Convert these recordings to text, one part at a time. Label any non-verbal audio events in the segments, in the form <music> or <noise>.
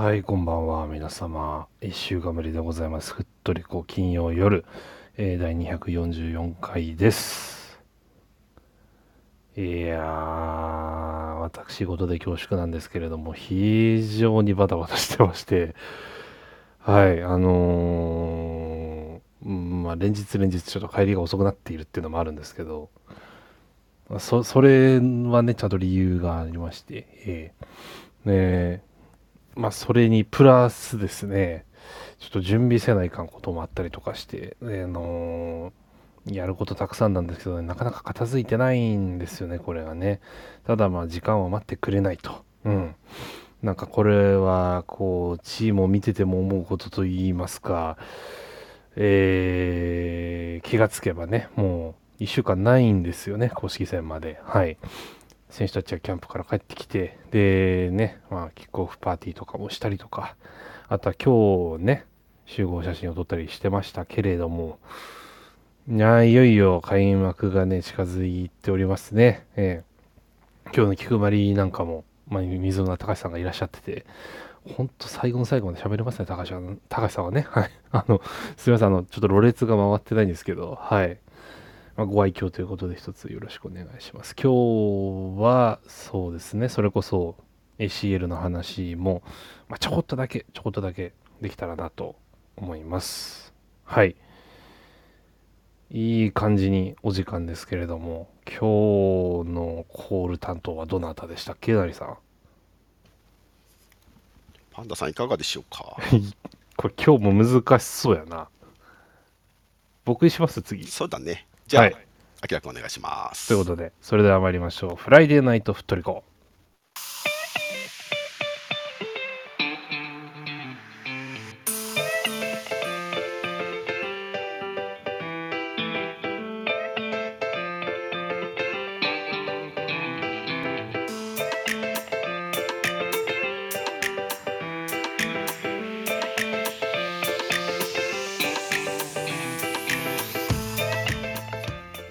はい、こんばんは、皆様。一週間ぶりでございます。ふっとりこ金曜夜、えー第244回です。いやー、私事で恐縮なんですけれども、非常にバタバタしてまして、はい、あのーうんまあ、連日連日ちょっと帰りが遅くなっているっていうのもあるんですけど、そそれはね、ちゃんと理由がありまして、えーねまあ、それにプラスですね、ちょっと準備せないかんこともあったりとかして、あのーやることたくさんなんですけどね、なかなか片付いてないんですよね、これがね。ただ、まあ、時間は待ってくれないと。うん。なんかこれは、こう、チームを見てても思うことといいますか、えー気がつけばね、もう1週間ないんですよね、公式戦まで。はい。選手たちはキャンプから帰ってきて、でね、まあ、キックオフパーティーとかもしたりとか、あとは今日ね、集合写真を撮ったりしてましたけれども、いやいよいよ開幕がね、近づいておりますね。ええ今日の菊丸なんかも、まあ、水野隆さんがいらっしゃってて、ほんと最後の最後まで喋れますね、高橋さん高橋さんはね。はい。あの、すみません、あの、ちょっとろれつが回ってないんですけど、はい。まあ、ご愛嬌ということで一つよろしくお願いします。今日はそうですね、それこそ ACL の話も、まあ、ちょこっとだけ、ちょこっとだけできたらなと思います。はい。いい感じにお時間ですけれども、今日のコール担当はどなたでしたっけ、なりさん。パンダさんいかがでしょうか？<laughs> これ今日も難しそうやな。僕にします、次。そうだね。じゃあ、はいあきらくんお願いします。ということで、それでは参りましょう。フライデーナイトフットリコ。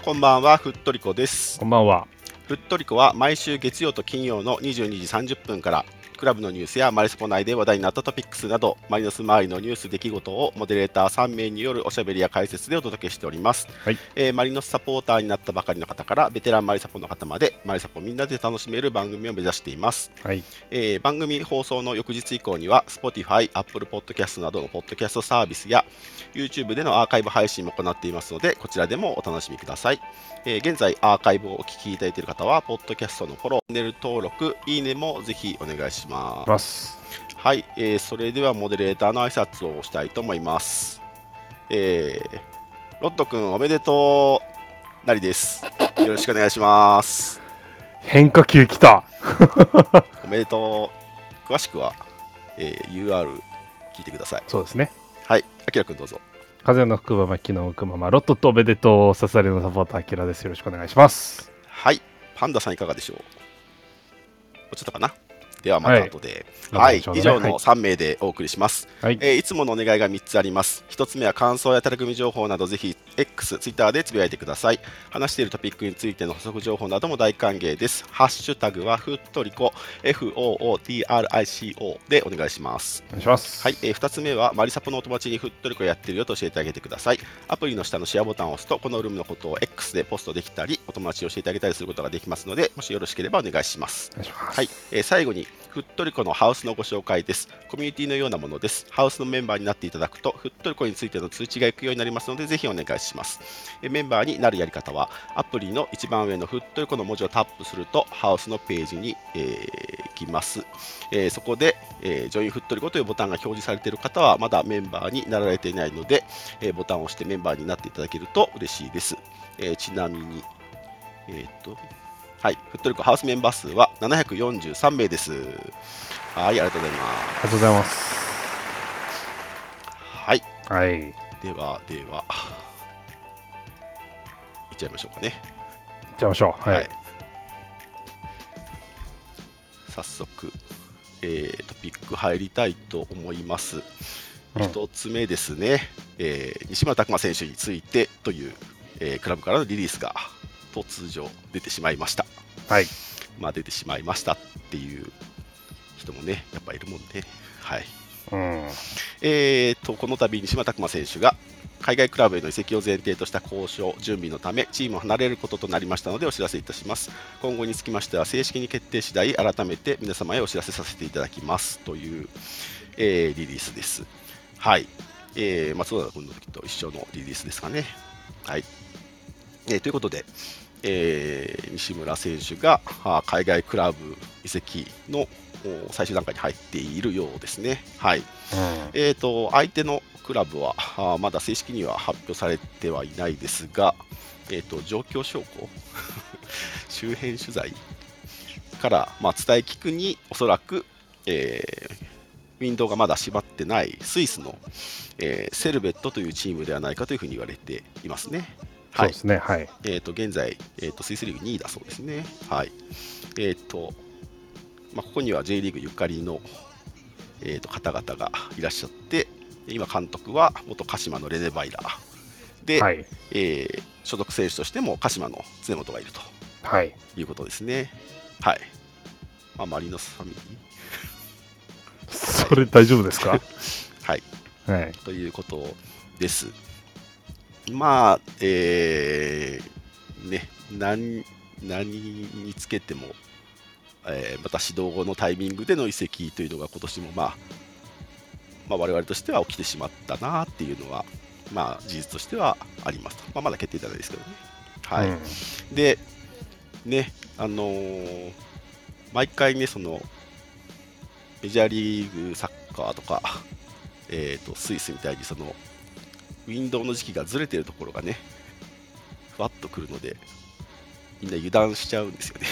こんばんは、ふっとりこです。こんばんは。ふっとりこは毎週月曜と金曜の22時30分から、クラブのニュースやマリスポ内で話題になったトピックスなど、マリノス周りのニュース、出来事をモデレーター3名によるおしゃべりや解説でお届けしております。はいえーマリノスサポーターになったばかりの方から、ベテランマリサポの方まで、マリサポみんなで楽しめる番組を目指しています。はい。えー番組放送の翌日以降には Spotify、Apple Podcast などのポッドキャストサービスや YouTube でのアーカイブ配信も行っていますのでこちらでもお楽しみください、えー現在アーカイブをお聞きいただいている方はポッドキャストのフォロー、チャンネル登録、いいねもぜひお願いしますます。はい、えーそれではモデレーターの挨拶をしたいと思いますえーロット君おめでとうなりですよろしくお願いします変化球来た。<laughs> おめでとう。詳しくは、えー UR 聞いてください。そうですね。はい、あきらくんどうぞ。風の福馬巻の奥ママ、ロットとおめでとう、ササレのサポーター、アキラです。よろしくお願いします。はい、パンダさんいかがでしょうもうちょっとかな？ではまた後で。ははいい、後ほどね以上の3名でお送りします。はい。えーいつものお願いが3つあります。1つ目は感想やタレ組情報などぜひ X、Twitter でつぶやいてください。話しているトピックについての補足情報なども大歓迎です。ハッシュタグはふっとりこ FOOTRICO でお願いします。お願いします。はい、えー、2つ目はマリサポのお友達にふっとりこやってるよと教えてあげてください。アプリの下のシェアボタンを押すと、このルームのことを X でポストできたり、お友達に教えてあげたりすることができますので、もしよろしければお願いします。お願いします。はい、えー最後に、ふっとりこのハウスのご紹介です。コミュニティのようなものです。ハウスのメンバーになっていただくと、ふっとりこについての通知が行くようになりますので、ぜひお願いします。メンバーになるやり方は、アプリの一番上のふっとりこの文字をタップすると、ハウスのページに、えー行きます。えーそこで、えージョインフットリコというボタンが表示されている方はまだメンバーになられていないので、えーボタンを押してメンバーになっていただけると嬉しいです。えーちなみに、えっ、と、はい、フットリコハウスメンバー数は743名です。はい、ありがとうございまありがとうございます。す。はい、はい。では、では、いっちゃいましょうかね。行っちゃいましょう。はい。早速、えートピック入りたいと思います。うん一つ目ですね、えー西村拓真選手についてという、えークラブからのリリースが突如出てしまいました。はい。まあ、出てしまいましたっていう一人もね、やっぱいるもんね。はい。うん。えー、とこの度、西村拓真選手が海外クラブへの移籍を前提とした交渉準備のためチームを離れることとなりましたのでお知らせいたします今後につきましては正式に決定次第改めて皆様へお知らせさせていただきますという、えーリリースですはい、えー、松原君の時と一緒のリリースですかねはい、えーということで、えー西村選手があ海外クラブ移籍のお最終段階に入っているようですね。はい。えー、と相手のクラブはまだ正式には発表されてはいないですが、えー、と状況証拠 <laughs> 周辺取材から、まあ、伝え聞くにおそらく、えーウィンドウがまだ閉まってないスイスの、えーセルベットというチームではないかというふうに言われていますね。はいそうですね。はい。えー、と現在、えー、とスイスリーグ2位だそうですね。はいえーとまあ、ここには J リーグゆかりの、えー、と方々がいらっしゃって、今、監督は元鹿島のレネバイラーで、はい。えー所属選手としても鹿島の常本がいるとはい。いうことですね。はいまあ、マリノスファミリそれ大丈夫ですか？ー、<laughs> はい、はい。ということです。まあ、えーね、何何につけても、えーまた指導後のタイミングでの移籍というのが今年も、まあ、まあ、我々としては起きてしまったなっていうのは、まあ、事実としてはありますと。まあ、まだ決定じゃないですけどね。はい。うんで、ね、あのー毎回ね、その、メジャーリーグサッカーとか、えー、とスイスみたいにその、ウィンドウの時期がずれてるところがね、ふわっとくるので、みんな油断しちゃうんですよね。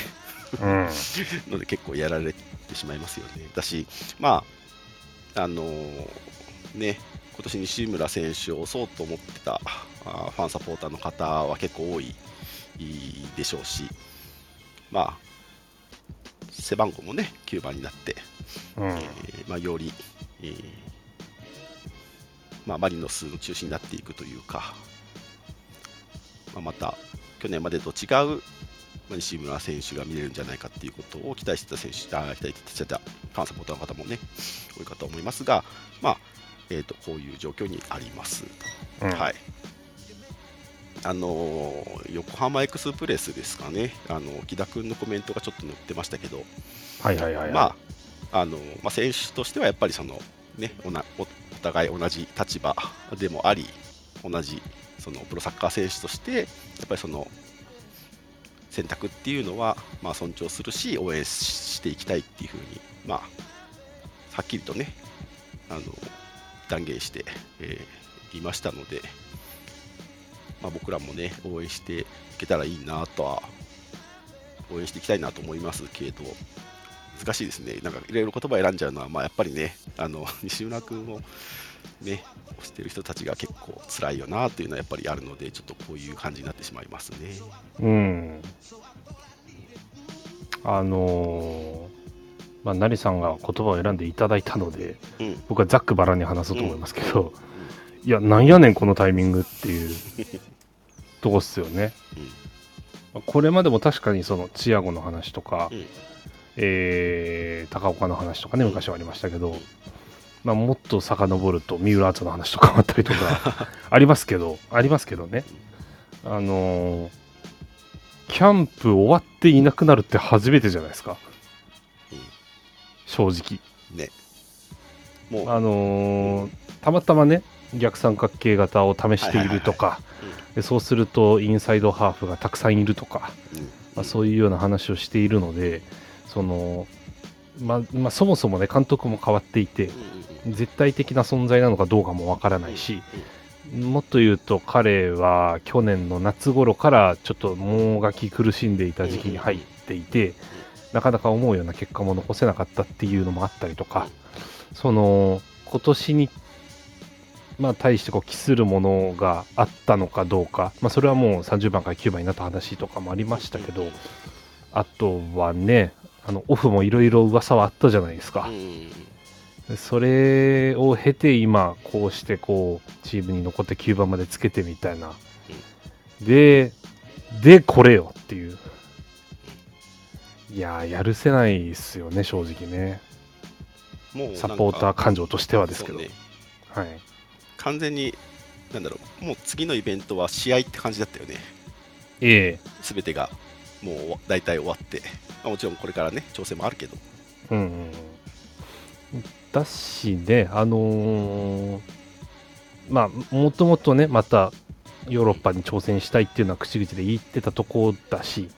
うん。<laughs> ので結構やられてしまいますよね。だし、まあ、あのーね、今年西村選手を押そうと思ってたファンサポーターの方は結構多いでしょうし、まあ、背番号もね、9番になって、うんえーまあ、より、えーまあ、マリノスの中心になっていくというか、まあ、また去年までと違う、まあ、西村選手が見れるんじゃないかということを期待してた選手、あー期待してたファンサポーターの方もね、多いかと思いますが、まあえー、とこういう状況にあります。うんはいあのー横浜エクスプレスですかね、あの木田君のコメントがちょっと載ってましたけど、はいはいはい。まああのまあ、選手としてはやっぱりその、ね、おお互い同じ立場でもあり、同じそのプロサッカー選手として、やっぱりその選択っていうのは、まあ、尊重するし、応援ししていきたいっていうふうに、まあ、はっきりとね、あの断言して、えーいましたので、まあ、僕らもね、応援していけたらいいなとは、応援していきたいなと思いますけど、難しいですね、なんかいろいろ言葉選んじゃうのは、まあ、やっぱりね、あの <laughs> 西村君をね、推してる人たちが結構辛いよなというのはやっぱりあるので、ちょっとこういう感じになってしまいますね。うん。あのーまあ、成さんが言葉を選んでいただいたので、うん、僕はざっくばらんに話そうと思いますけど、いや、なんやねん、このタイミングっていうとこっすよね。まあこれまでも確かにそのチアゴの話とか、うんえー高岡の話とかね、昔はありましたけど、まあ、もっと遡ると三浦敦の話とかもあったりとか <laughs> ありますけど、ありますけどね。あのーキャンプ終わっていなくなるって初めてじゃないですか、うん。正直。ね、もう、あのーたまたまね、逆三角形型を試しているとか、でそうするとインサイドハーフがたくさんいるとか、うん。まあ、そういうような話をしているので、そのまあまあ、そもそもね、監督も変わっていて、絶対的な存在なのかどうかもわからないし、もっと言うと彼は去年の夏頃からちょっともがき苦しんでいた時期に入っていて、なかなか思うような結果も残せなかったっていうのもあったりとか、その今年に、まあ、対してこう期するものがあったのかどうか、まあ、それはもう30番から9番になった話とかもありましたけど、あとはね、あのオフもいろいろ噂はあったじゃないですか。うん。それを経て今こうしてこうチームに残って9番までつけてみたいな、ででこれよっていう。いやーやるせないっすよね正直ね。もうサポーター感情としてはですけど、ね。はい、完全に、なんだろう、もう次のイベントは試合って感じだったよね。ええ。すべてがもう大体終わって、まあもちろんこれからね、調整もあるけど、うんうんうん、だしね、あのーまあ、もともとね、またヨーロッパに挑戦したいっていうのは口々で言ってたとこだし、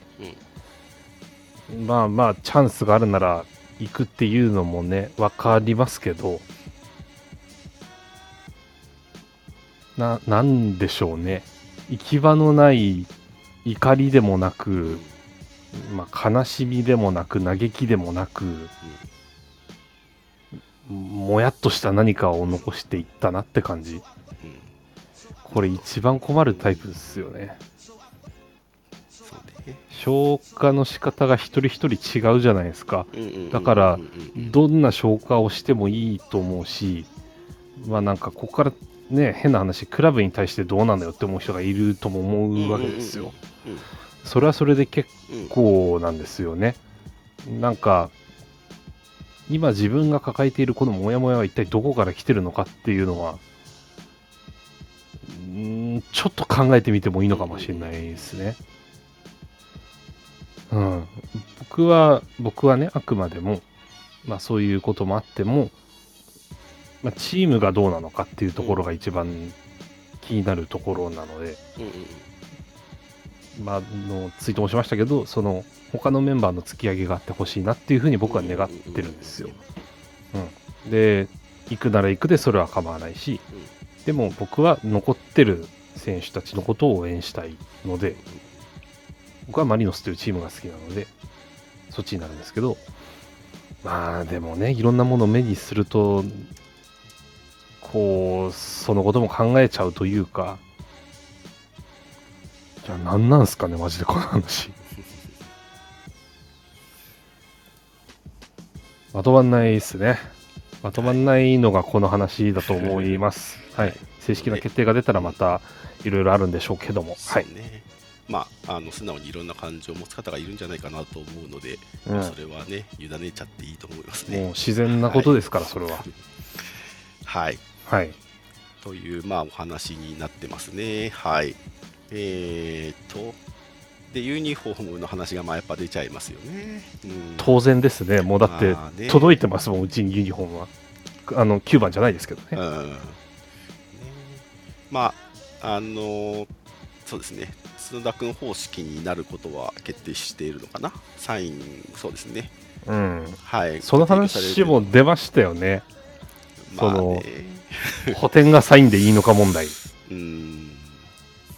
まあまあ、チャンスがあるなら行くっていうのもね、わかりますけど、な、なんでしょうね。行き場のない怒りでもなく、まあ、悲しみでもなく、嘆きでもなく、もやっとした何かを残していったなって感じ。うんこれ一番困るタイプですよね。消化の仕方が一人一人違うじゃないですか。うんうんうんうんだからうんうんどんな消化をしてもいいと思うし、まあなんかここからね、変な話、クラブに対してどうなんだよって思う人がいるとも思うわけですよ。うんうんうんそれはそれで結構なんですよね。なんか、今自分が抱えているこのモヤモヤは一体どこから来てるのかっていうのは、んちょっと考えてみてもいいのかもしれないですね。うん。僕は、僕はね、あくまでも、まあそういうこともあっても、まあ、チームがどうなのかっていうところが一番気になるところなので、うんまあ、のツイートもしましたけど、その他のメンバーの突き上げがあってほしいなっていうふうに僕は願ってるんですよ。うん、で、行くなら行くでそれは構わないし、でも僕は残ってる選手たちのことを応援したいので、僕はマリノスというチームが好きなので、そっちになるんですけど、まあでもね、いろんなものを目にすると、こう、そのことも考えちゃうというか、じゃあ何なんすかね、マジでこの話。<laughs> まとまんないですね。まとまんないのがこの話だと思います。はい。正式な決定が出たらまたいろいろあるんでしょうけども。はい。まあ、あの素直にいろんな感情を持つ方がいるんじゃないかなと思うので、うんそれはね、委ねちゃっていいと思いますもうね。自然なことですから、それは。<laughs> はい。はい。という、まあ、お話になってますね。はい。えーと、で、ユニフォームの話がまあやっぱ出ちゃいますよね。うん、当然ですね。もうだって届いてますもん、うちにユニフォームは。あの、9番じゃないですけどね。うんねまあ、あのそうですね、角田君方式になることは決定しているのかな、サイン、そうですね、うん。はい、その話も出ましたよね。まあそのね、補填がサインでいいのか問題。うん、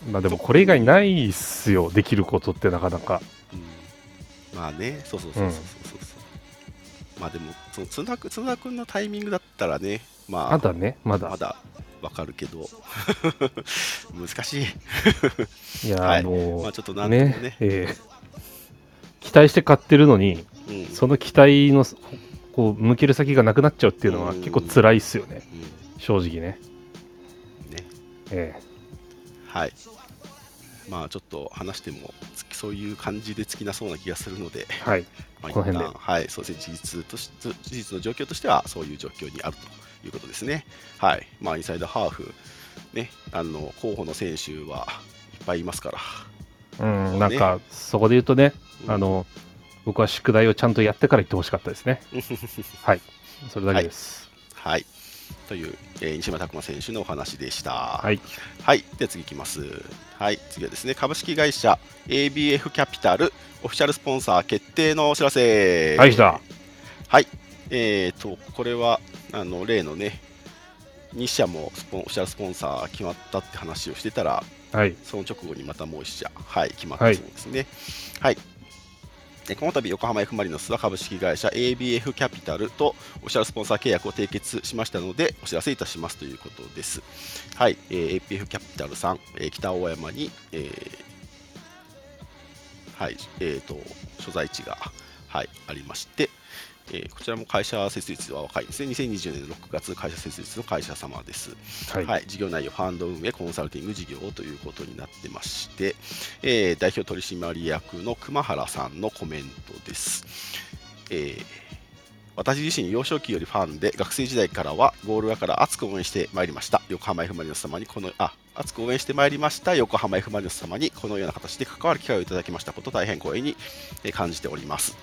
まあでもこれ以外ないっすよ、できることってなかなか。うん。まあね、そうそうそうそうそうそう、まあでも、その角田君角田君のタイミングだったらね、まあ、まだね、まだ。まだわかるけど、<laughs> 難しい、いや、はい。あのまあ、ちょっとなんね。ね、えー期待して買ってるのに、うん。その期待のこう向ける先がなくなっちゃうっていうのはうん。結構辛いっすよね、う正直ね。んねえはい。まあちょっと話してもそういう感じで尽きなそうな気がするので、えはい。まあ、この辺ではい、そうですね、事実とし事実の状況としてはそういう状況にあるということですね。はい。まあインサイドハーフ、ね、あの候補の選手はいっぱいいますから。うん、ねなんか、そこで言うとね、うんあの、僕は宿題をちゃんとやってから言ってほしかったですね。<laughs> はい。それだけです。はい。という、えー西村拓磨選手のお話でした。はい。はい。では次いきます。はい。次はですね、株式会社 ABF キャピタルオフィシャルスポンサー決定のお知らせ。はい、来た。はい。えーと、これは、あの、例のね、2社もスポンオフィシャルスポンサー決まったって話をしてたら、はい。その直後にまたもう1社、はい、決まったそうですね。はい。でこの度横浜 F・ マリノスは株式会社 ABF キャピタルとオフィシャルスポンサー契約を締結しましたのでお知らせいたしますということです。はい、えー ABF キャピタルさん、えー北大山に、えーはい、えーと所在地が、はい、ありまして、えーこちらも会社設立は若いですね。2020年6月会社設立の会社様です。はい。はい、事業内容、ファンド運営、コンサルティング事業ということになってまして、えー代表取締役の熊原さんのコメントです。えー私自身幼少期よりファンで学生時代からはゴール裏から熱く応援してまいりました横浜 F・ マリノス様にこのあ熱く応援してまいりました横浜 F・ マリノス様にこのような形で関わる機会をいただきましたこと大変光栄にえー感じております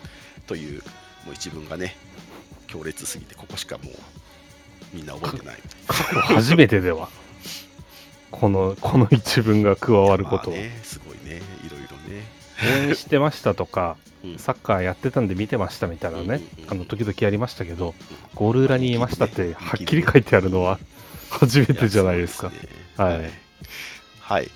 というもう一文がね強烈すぎてここしかもうみんな覚えてない。過去初めてでは。このこの一文が加わることを、まあねすごいね。いろいろね。応援してましたとかうん。サッカーやってたんで見てましたみたいなね、うんうんうんあの時々やりましたけどゴール裏にいましたってはっきり書いてあるのは初めてじゃないですか。すね。はい。はい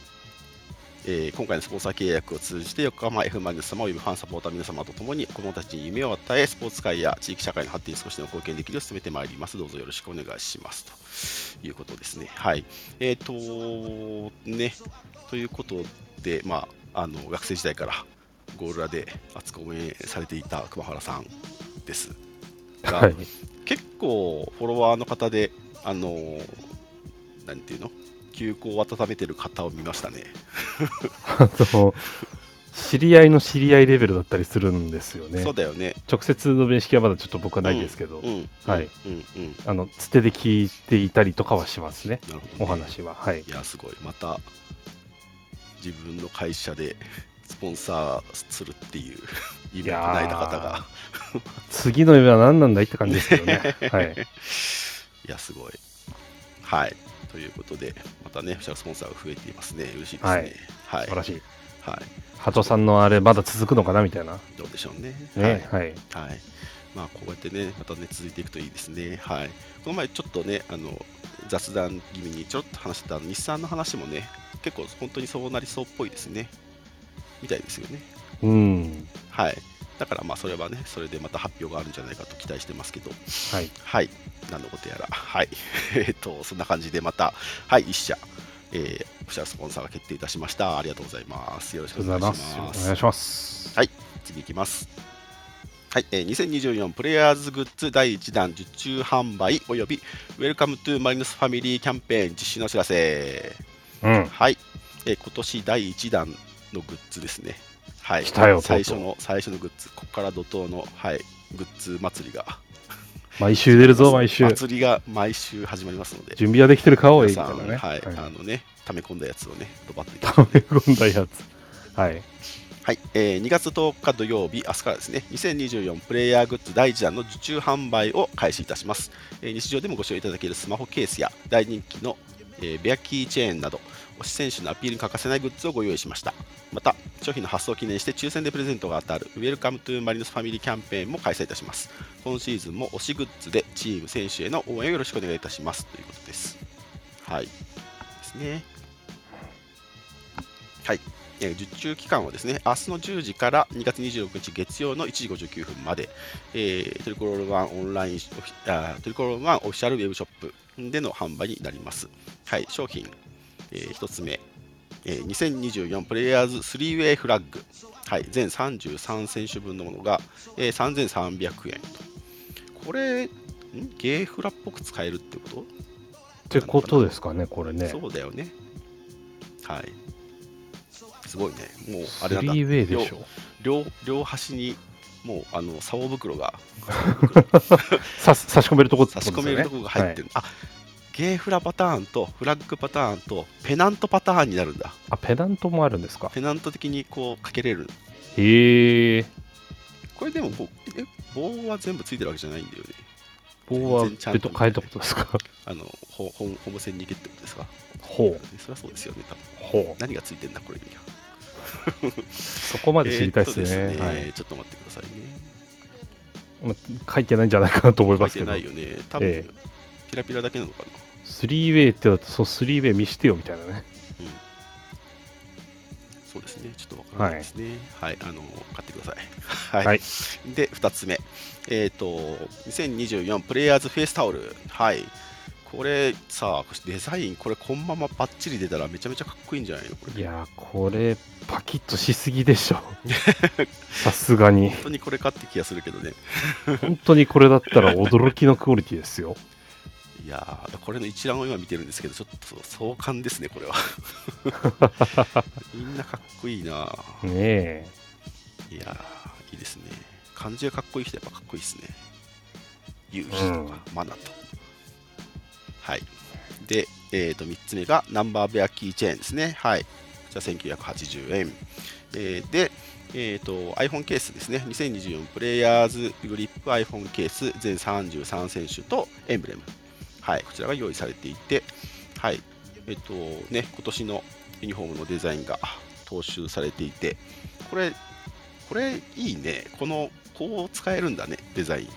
えー今回のスポンサー契約を通じて横浜 F・ マリノス様およびファンサポーター皆様と共に子どもたちに夢を与えスポーツ界や地域社会の発展に少しでも貢献できるよう進めてまいります。どうぞよろしくお願いします。ということですね。はい。えっ、とね。ということでまああの学生時代からゴール裏で熱く応援されていた熊原さんです。が、はい。結構フォロワーの方で、あのーなんていうの、休校を温めてる方を見ましたね。あの知り合いの知り合いレベルだったりするんですよね。そうだよね。直接の面識はまだちょっと僕はないですけど、うん、はいうん、うん、あのつてで聞いていたりとかはしますねなるほど、お話は。はい。いや、すごい。また、自分の会社で <laughs> スポンサーするっていう夢を叶えた方が、次の夢は何なんだいって感じですけどね。<laughs> はい。いや、すごい。はい。ということで、またね、スポンサーが増えていますね。嬉しいですね。はい。素晴らしいはい。鳩さんのあれまだ続くのかなみたいなどうでしょうね。ねはい、はい。まあ、こうやってね、またね、続いていくといいですね。はい。この前、ちょっとね、あの、雑談気味にちょろっと話してた日産の話もね、結構本当にそうなりそうっぽいですね。みたいですよね。うんはい。だから、まあ、それはね、それでまた発表があるんじゃないかと期待してますけど、はいはい。何のことやら、はい。<laughs> えっと、そんな感じでまた、はい、一社、えー、オフィシャルスポンサーが決定いたしました。ありがとうございます。よろしくお願いしまますす。お願いします次いきます。はい、えー2024プレイヤーズグッズ第1弾受注販売および Welcome to Marinos Family キャンペーン実施のお知らせ。うんはい、えー今年第1弾のグッズですね。はい、来たよ最初の最初のグッズ、ここから怒涛の、はい、グッズ祭りが。毎週出るぞ毎週。祭りが毎週始まりますので、準備はできてるかおいみ皆さん、たいなねはい、はい。あのね、溜め込んだやつをね、ドバッと溜め込んだやつ。はい。はい、えー2月10日土曜日、明日からですね、2024プレイヤーグッズ第1弾の受注販売を開始いたします。えー日常でもご使用いただけるスマホケースや大人気の、えーベアキーチェーンなど、推し選手のアピールに欠かせないグッズをご用意しました。また、商品の発送を記念して抽選でプレゼントが当たる Welcome to Marinos Family キャンペーンも開催いたします。今シーズンも推しグッズでチーム選手への応援をよろしくお願いいたしますということです。はい。ですね。はい。受注期間はですね、明日の10時から2月26日月曜の1時59分まで、えートリコロールワンオンラインあトリコロールワンオフィシャルウェブショップでの販売になります。はい、商品、え1つ目、えー2024プレイヤーズ 3way フラッグ、はい、全33選手分のものが、えー3300円と。これ、ん？ゲーフラっぽく使えるってこと？ってことですかねこれねそうだよね。はい。すごいね。もう、あれなんだ。3way でしょ両両端にもうあの竿袋が <laughs> さ差し込めるとこ差し込めるところが入ってる、あゲーフラパターンとフラッグパターンとペナントパターンになるんだ。あペナントもあるんですか？ペナント的にこうかけれる。へえ。これでもこうえ棒は全部ついてるわけじゃないんだよね。棒はちゃんと別途変えたことですか？<laughs> あのほ本本線に行けってことですか？ほう。そりゃそうですよね多分。ほう。何がついてんだこれには。<laughs> そこまで知りたいですね,、えーっとですはい。ちょっと待ってくださいね。ま書いてないんじゃないかなと思いますけど。書いてないよね。多分、え。ピラピラだけなのかな 3way ってだとそう 3way 見してよみたいなねそうですね、ちょっとわからないですね。はい、あの買ってください。<laughs> はい。はいで、2つ目、えっ、と、2024プレイヤーズフェイスタオル。はい。これさ、デザイン、これ、このままバッチリ出たらめちゃめちゃかっこいいんじゃないの？これ。いやーこれパキッとしすぎでしょ <laughs> さすがに本当にこれかって気がするけどね。本当にこれだったら驚きのクオリティですよいやー、これの一覧を今見てるんですけど、ちょっと壮観ですね、これは。<laughs> みんなかっこいいなねえいやー、いいですね。漢字がかっこいい人やっぱかっこいいですね。夕日とか、マナと。はい。で、えー、と3つ目がナンバーベアキーチェーンですね。はい。こちら1980円。えーで、えー、と iPhone ケースですね。2024プレイヤーズグリップ iPhone ケース全33選手とエンブレム。はい。こちらが用意されていて、はい。えっ、とね、今年のユニフォームのデザインが踏襲されていて、これ、これいいね。この、こう使えるんだね、デザイン。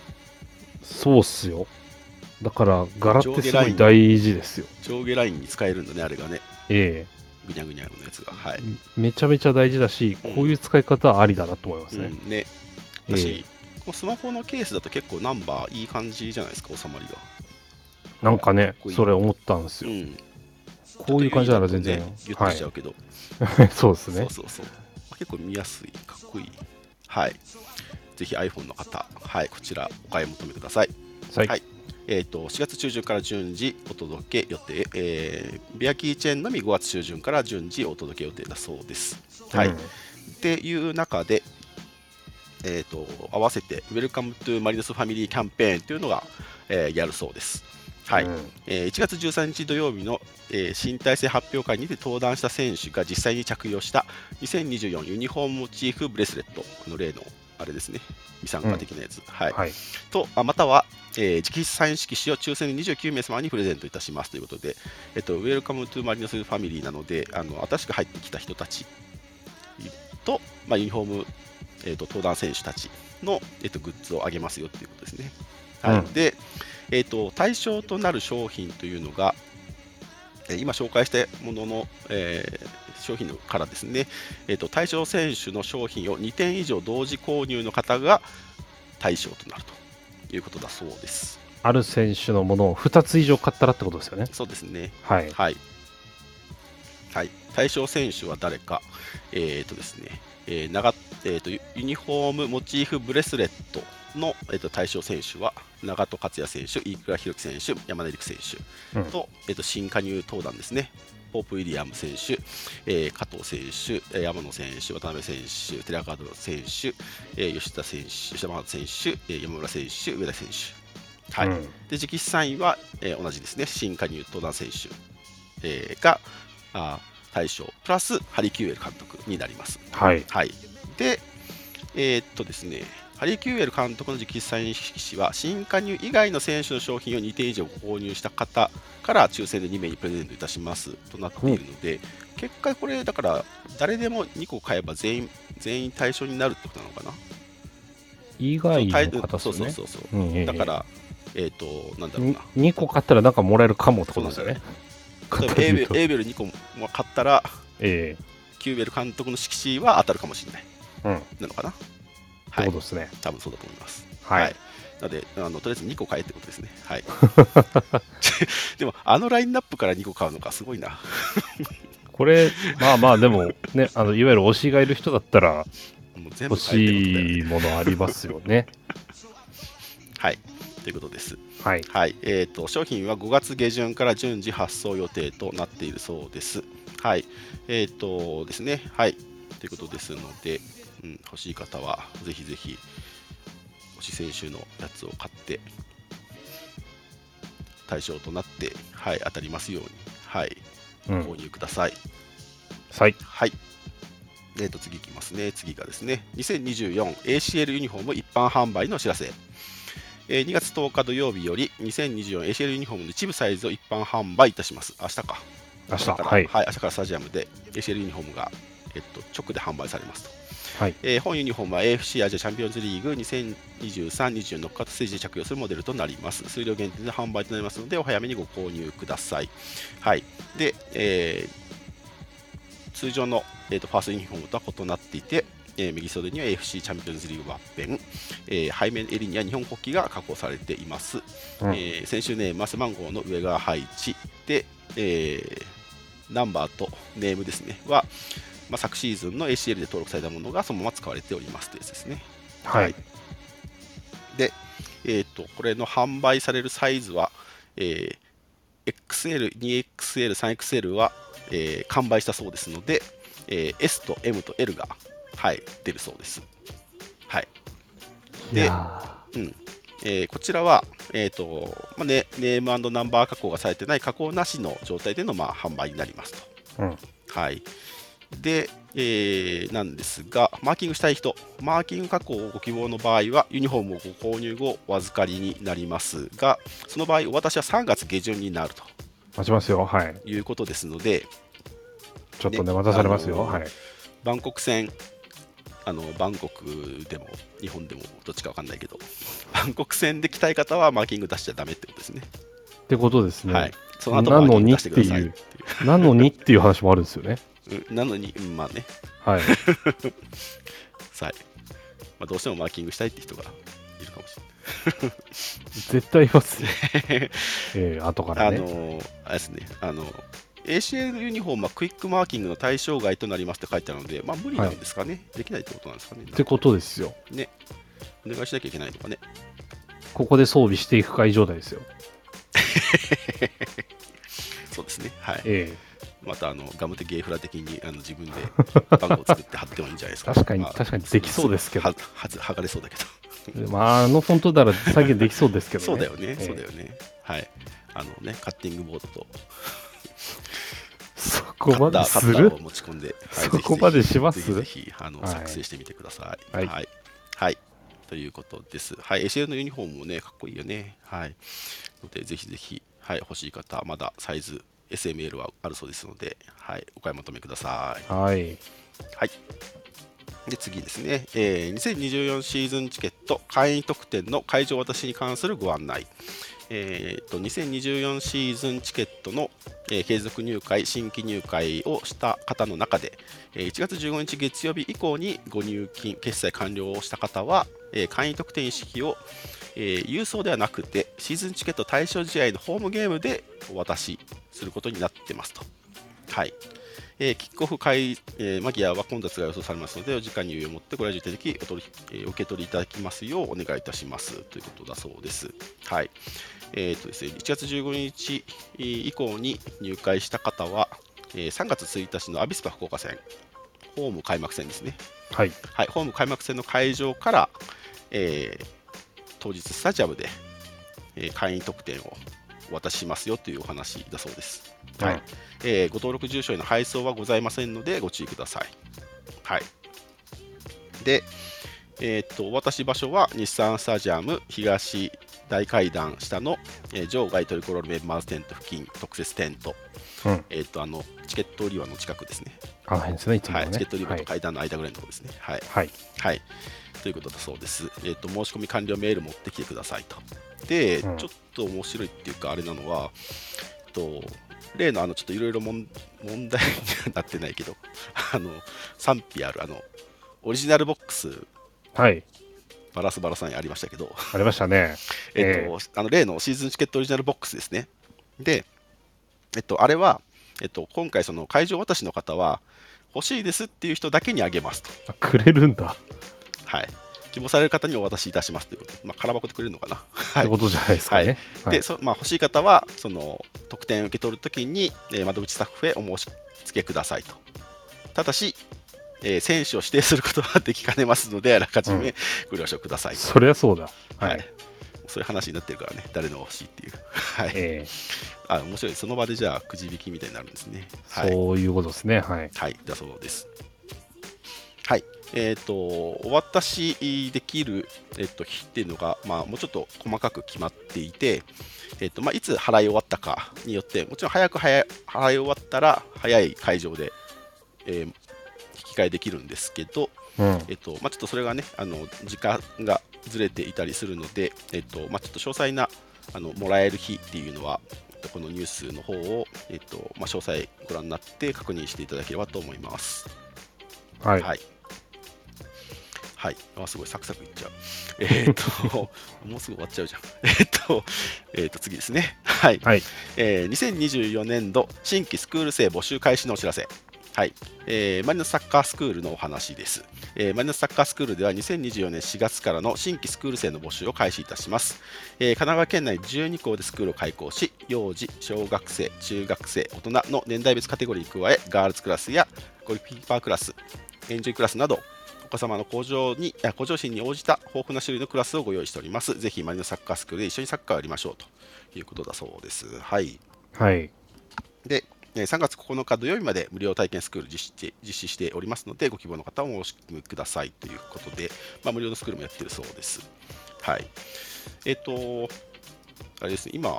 そうっすよ。だから、柄ってすごい大事ですよ。上下ラインに使えるんだね、あれがね。えぐにゃぐにゃのやつが。はいえ。めちゃめちゃ大事だし、こういう使い方はありだなと思いますね。うん、ね。えだし、えスマホのケースだと結構ナンバーいい感じじゃないですか、収まりが。なんかねそれ思ったんですよ。うん。こういう感じなら全然ちょっちゃうけど、<laughs> そうですね。そうそうそう。結構見やすい、かっこいい。はい。ぜひ iPhone の方、はい、こちらお買い求めください。はい。はいえー、と4月中旬から順次お届け予定、えーベアキーチェーンのみ5月中旬から順次お届け予定だそうです。はいうんっていう中で、えー、と合わせて Welcome to マリノスファミリーキャンペーンというのが、えーやるそうです。はい。うん。えー1月13日土曜日の、えー新体制発表会にて登壇した選手が実際に着用した2024ユニフォームモチーフブレスレット。あの例のあれですね。未参加的なやつ、はい。はい。とあまたは、えー直筆サイン色紙を抽選で29名様にプレゼントいたします。ということで、えっと、 Welcome to Marinos Family なのであの新しく入ってきた人たちと、まあ、ユニフォーム、えー、と登壇選手たちの、えっと、グッズをあげますよということですね。はい。うん。で、えー、と対象となる商品というのが、えー今紹介したものの、えー商品のからですね、えー、と対象選手の商品を2点以上同時購入の方が対象となるということだそうです。ある選手のものを2つ以上買ったらってことですよね。そうですね。はい。はい。はい。対象選手は誰か。えっ、とですね、えー長えーとユユニフォームモチーフブレスレットの、えー、と対象選手は長戸克也選手、飯倉弘樹選手、山根陸選手うんと,、えー、と新加入登壇ですね。ポープ・ウィリアム選手、えー加藤選手、えー山野選手、渡辺選手、寺川選手、えー吉田選手、吉田正選手、えー山村選手、上田選手。はい。うんで直筆サインは、えー同じですね、新加入登壇選手、えーがあー対象、プラスハリキューエル監督になります。はい。はい、で、えーっとですね、ハリキューエル監督の直筆サイン色紙は、新加入以外の選手の商品を2点以上購入した方から抽選で2名にプレゼントいたしますとなっているので、結果、これ、だから、誰でも2個買えば全員全員対象になるってことなのかな？以外対の方ですね。そうそうそうそう。うんええだから、えーっと、なんだろうな。2個買ったらなんかもらえるかもってことですよね。例えば <laughs> エーベルエーベル2個も買ったら、えキューベル監督の色紙は当たるかもしれない。えうん。っなのかな？てはいこと。ですね。多分そうだと思います。はい。なのであの、とりあえず2個買えってことですね。はい。<laughs> <laughs> でも、あのラインナップから2個買うのか、すごいな。これ、まあまあ、でも、ね、あのいわゆる推しがいる人だったら、もう全部欲しいものありますよね。<laughs> はい。ということです。はい。はい。えっ、と、商品は5月下旬から順次発送予定となっているそうです。はい。えっ、とですね。はい。ということですので、うん、欲しい方は、ぜひぜひ、推し選手のやつを買って、対象となって、はい、当たりますように、はい、うん。購入ください。はい。はい。えー、と次いきますね。次がですね、2024ACL ユニフォーム一般販売のお知らせ。えー2月10日土曜日より 2024ACL ユニフォームの一部サイズを一般販売いたします。明日か。明日、から、はい。明日からスタジアムで ACL ユニフォームが、えっと直で販売されますと。はい。えー本ユニフォームは AFC アジアチャンピオンズリーグ2023-24のカットステージで着用するモデルとなります。数量限定で販売となりますので、お早めにご購入ください。はい。で、えー通常の、えーとファーストユニフォームとは異なっていて、えー右袖には AFC チャンピオンズリーグワッペン、えー背面襟には日本国旗が加工されています。うんえー選手ネームは背番号の上側配置で、えーナンバーとネームですねは、まあ、昨シーズンの ACL で登録されたものがそのまま使われておりますというやつですね。はい。で、えー、とこれの販売されるサイズは、えー XL、2XL、3XL は、えー完売したそうですので、えー S と M と L が、はい、出るそうです。はい。でうんえーこちらは、えーとまあね、ネームナンバー加工がされてない加工なしの状態での、まあ、販売になりますと。うん。はい、で、えーなんですが、マーキングしたい人、マーキング加工をご希望の場合は、ユニフォームをご購入後、お預かりになりますが、その場合、お渡しは3月下旬になると待ちますよ。はい。いうことですので、ちょっとね、ね待たされますよ。あのーはい。バンコク戦、あのバンコクでも日本でもどっちか分かんないけど、バンコク戦で来たい方はマーキング出しちゃダメってことですね。ってことですね。はい、その後マーキング出して。なのにっていう話もあるんですよね。うんなのに、うんまあね、はい。<laughs> さまあ、どうしてもマーキングしたいって人がいるかもし <laughs> 絶対いますね。<laughs> えー、後かれない。あらね。のーあれですね、あの ACL ユニフォームはクイックマーキングの対象外となりますって書いてあるので、まあ無理なんですかね、できないってことなんですかね。ってことですよ。ね、お願いしなきゃいけないのかね。ここで装備していく会状態ですよ。そうですね、はい。えまたあのガムテゲーフラ的にあの自分で <laughs> 番号を作って貼ってもいいんじゃないですか。確かにまあ確かにできそうですけどははず剥がれそうだけど。えまあ、あのフォントなら再現できそうですけどね。そうだよね、ええそうだよね。はい。あのね、カッティングボードとそこまでする？持ち込んで、はいそこまでします？ぜひあの、はい作成してみてください。はいはい。はいということです。はい。ACL のユニフォームもね、かっこいいよね。はい。ので、ぜひぜひ、はい、欲しい方、まだサイズ SML はあるそうですので、はい、お買い求めください。はい。はい。で、次ですね、えー2024シーズンチケット会員特典の会場渡しに関するご案内。えーと2024シーズンチケットの、えー継続入会、新規入会をした方の中で、えー1月15日月曜日以降にご入金、決済完了をした方は、えー会員特典意識を、えー郵送ではなくて、シーズンチケット対象試合のホームゲームでお渡しすることになってますと。はい。えーキックオフ会、えー間際は混雑が予想されますので、お時間に余裕を持ってご来場いただき、お取りえーお受け取りいただきますようお願いいたしますということだそうです。はい。えーとですね、1月15日以降に入会した方は、えー3月1日のアビスパ福岡戦、ホーム開幕戦ですね。はい。はい、ホーム開幕戦の会場から、えー当日スタジアムで、えー会員特典をお渡ししますよというお話だそうです。はいうんえーご登録住所への配送はございませんのでご注意ください。はい、で、えーっとお渡し場所は日産スタジアム東大階段下の、えー場外トリコロールメンバーズテント付近特設テント、うんえーっとあのチケット売り場の近くですね。あの辺ですね、いつものね。はい、チケット売り場はい。と階段の間ぐらいのところですね。はいはい。はい。ということだそうです。えっ、と、申し込み完了メール持ってきてくださいと。で、うんちょっと面白いっていうか、あれなのは、えっと、例のあの、ちょっといろいろ問問題にはなってないけど、<laughs> あの、賛否ある、あの、オリジナルボックス、はい。バラスバラさんにありましたけど、ありましたね。<laughs> えっと、あの例のシーズンチケットオリジナルボックスですね。で、えっと、あれは、えっと、今回、その会場渡しの方は、欲しいですっていう人だけにあげますと。あくれるんだ。はい。希望される方にお渡しいたしますということで、まあ、空箱でくれるのかな。<laughs> はい。ってことじゃないですかね。はいで、そまあ、欲しい方は、その特典を受け取るときに、えー窓口スタッフへお申し付けくださいと。ただし、えー選手を指定することはできかねますので、あらかじうめご了承くださいと。そりゃそうだ。ははいい。そういう話になってるからね、誰のが欲しいっていう。<laughs> はい。えあ、面白い。その場でじゃあ、くじ引きみたいになるんですね。ーはい。そういうことですね。はい。はい、だそうです。はい。えっ、と、お渡しできる、えっと日っていうのが、まあ、もうちょっと細かく決まっていて、えっとまあ、いつ払い終わったかによって、もちろん早く払い終わったら、早い会場で、えー引き換えできるんですけど、うん。えっとまあ、ちょっとそれがね、あの時間がずれていたりするので、えっとまあ、ちょっと詳細なあのもらえる日っていうのは、えっとこのニュースの方を、えっとまあ、詳細ご覧になって確認していただければと思います。はい。はい。はい。あ、すごい、サクサクいっちゃう。えっと、<laughs> もうすぐ終わっちゃうじゃん。えっと、えっと、次ですね。はい。はい。えー2024年度新規スクール生募集開始のお知らせ。はい、えーマリノスサッカースクールのお話です、えーマリノスサッカースクールでは2024年4月からの新規スクール生の募集を開始いたします、えー神奈川県内12校でスクールを開校し幼児、小学生、中学生、大人の年代別カテゴリーに加えガールズクラスやゴールキーパークラスエンジョイクラスなど子様の向上にあ向上心に応じた豊富な種類のクラスをご用意しております。ぜひマリノサッカースクールで一緒にサッカーをやりましょうということだそうです。はい。はい。で、えー3月9日土曜日まで無料体験スクール実施して実施しておりますので、ご希望の方はお申し込みくださいということで、まあ、無料のスクールもやってるそうです。はい。えっ、と、あれですね、今、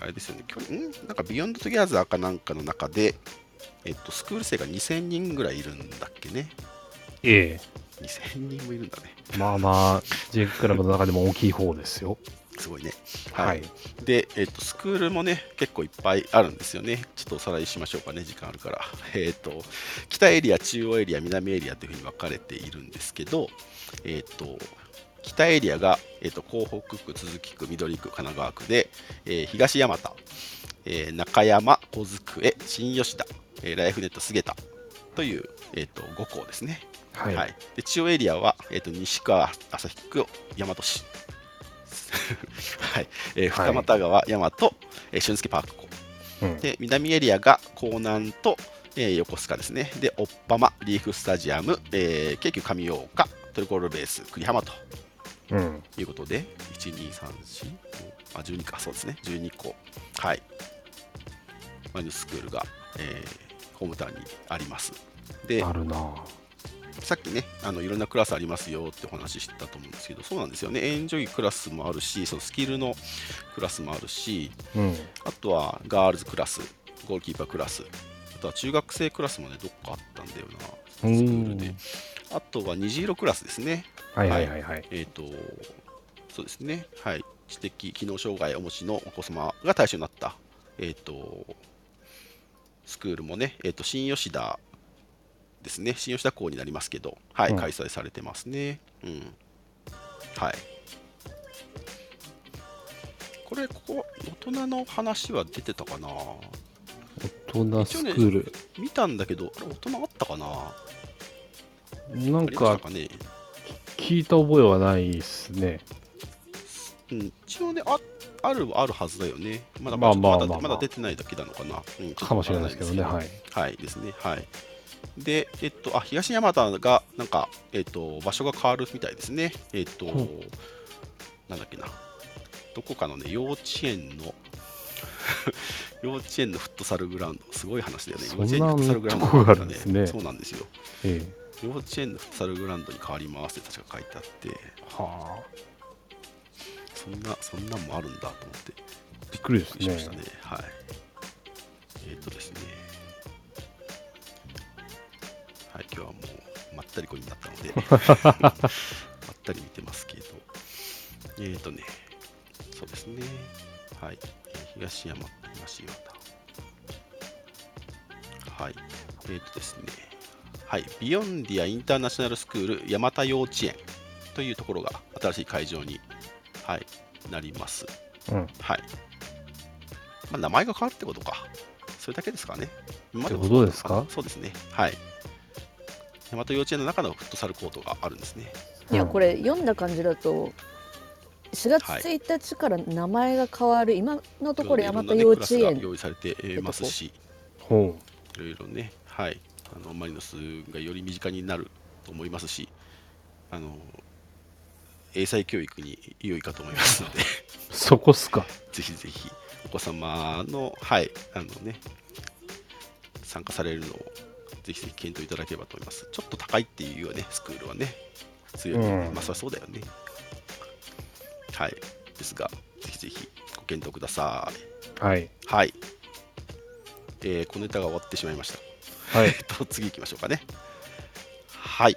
あれですよね、去年、ん？なんかビヨンドトゥギャザーかなんかの中で、えっ、と、スクール生が2000人ぐらいいるんだっけね。え2000人もいるんだね。えまあまあ、J クラブの中でも大きい方ですよ。すごいね。はい。で、えっとスクールもね結構いっぱいあるんですよね。ちょっとおさらいしましょうかね、時間あるから。えっと北エリア、中央エリア、南エリアというふうに分かれているんですけど、えっと北エリアが、えっと港北区、都筑区、緑区、神奈川区で、えー東大和、えー中山、小机、新吉田、えーライフネット菅田という、えっと5校ですね。はい。はい、で中央エリアは、えー、と西川旭区大和市、<laughs> はい。えー、はい。二俣川大和、えー俊介パーク校うん。で南エリアが江南と、えー横須賀ですね。でオッパマリーフスタジアム、えー京急上大岡トリコールベース栗浜と。うん。いうことで1234あ12かそうですね。12校はい。マイヌスクールが、えーホームタウンにあります。であるなさっきね、あのいろんなクラスありますよってお話ししてたと思うんですけど、そうなんですよね、エンジョイクラスもあるし、そのスキルのクラスもあるし、うん。あとはガールズクラス、ゴールキーパークラス、あとは中学生クラスもね、どっかあったんだよな、スクールで。あとは虹色クラスですね、はいはいはいはい。えっ、と、そうですね、はい、知的機能障害をお持ちのお子様が対象になった、えっ、と、スクールもね、えっ、と、新吉田ですね、新吉田校になりますけど、はい、うん開催されてますね。うん。はい。これ、ここ、大人の話は出てたかな？大人スクール。見たんだけど、あれ、大人あったかな？なんかかね？聞いた覚えはないですね。うん、一応ね、ああるはあるはずだよね。まだまだ出てないだけなのかな。うん、かもしれないですけどね。はい。はいですね。はい。で、えっと、あ、東山田が、なんか、えっと、場所が変わるみたいですね。えっと、うんなんだっけな。どこかのね、幼稚園の、<laughs> 幼稚園のフットサルグラウンド、すごい話だよね。そ幼稚園んなにフットサルグラウンドがあるんですねそうなんですよ。え幼稚園のフットサルグラウンドに変わりますって確か書いてあって、え。はあ。そんな、そんなんもあるんだと思って。びっくりしました。ね。はい。えっ、とですね。ったりこになったので、まったり見てますけど、えっ、とね、そうですね。はい、えー東山、東岩田。はい、えっ、とですね。はい、ビヨンディアインターナショナルスクール山田幼稚園というところが新しい会場に、はい、なります。うん。はい。まあ、名前が変わるってことか。それだけですかね。今まもってことですか？そうですね。はい。大和幼稚園の中のフットサルコートがあるんですね。いやうんこれ読んだ感じだと4月はい1日から名前が変わる、今のところ大和幼稚園用意されていますし、ほいろいろね、はい。あのマリノスがより身近になると思いますし、あの英才教育に良いかと思いますので、う。<laughs> そこっすか。ぜひぜひお子様の、はい、あのね、参加されるのをぜひぜひ検討いただければと思います。ちょっと高いっていうよね、スクールはね。普通より、うんまあそりゃそうだよね。はい。ですが、ぜひぜひご検討ください。はい。はい。えー、このネタが終わってしまいました。はい <laughs> と、次行きましょうかね。はい。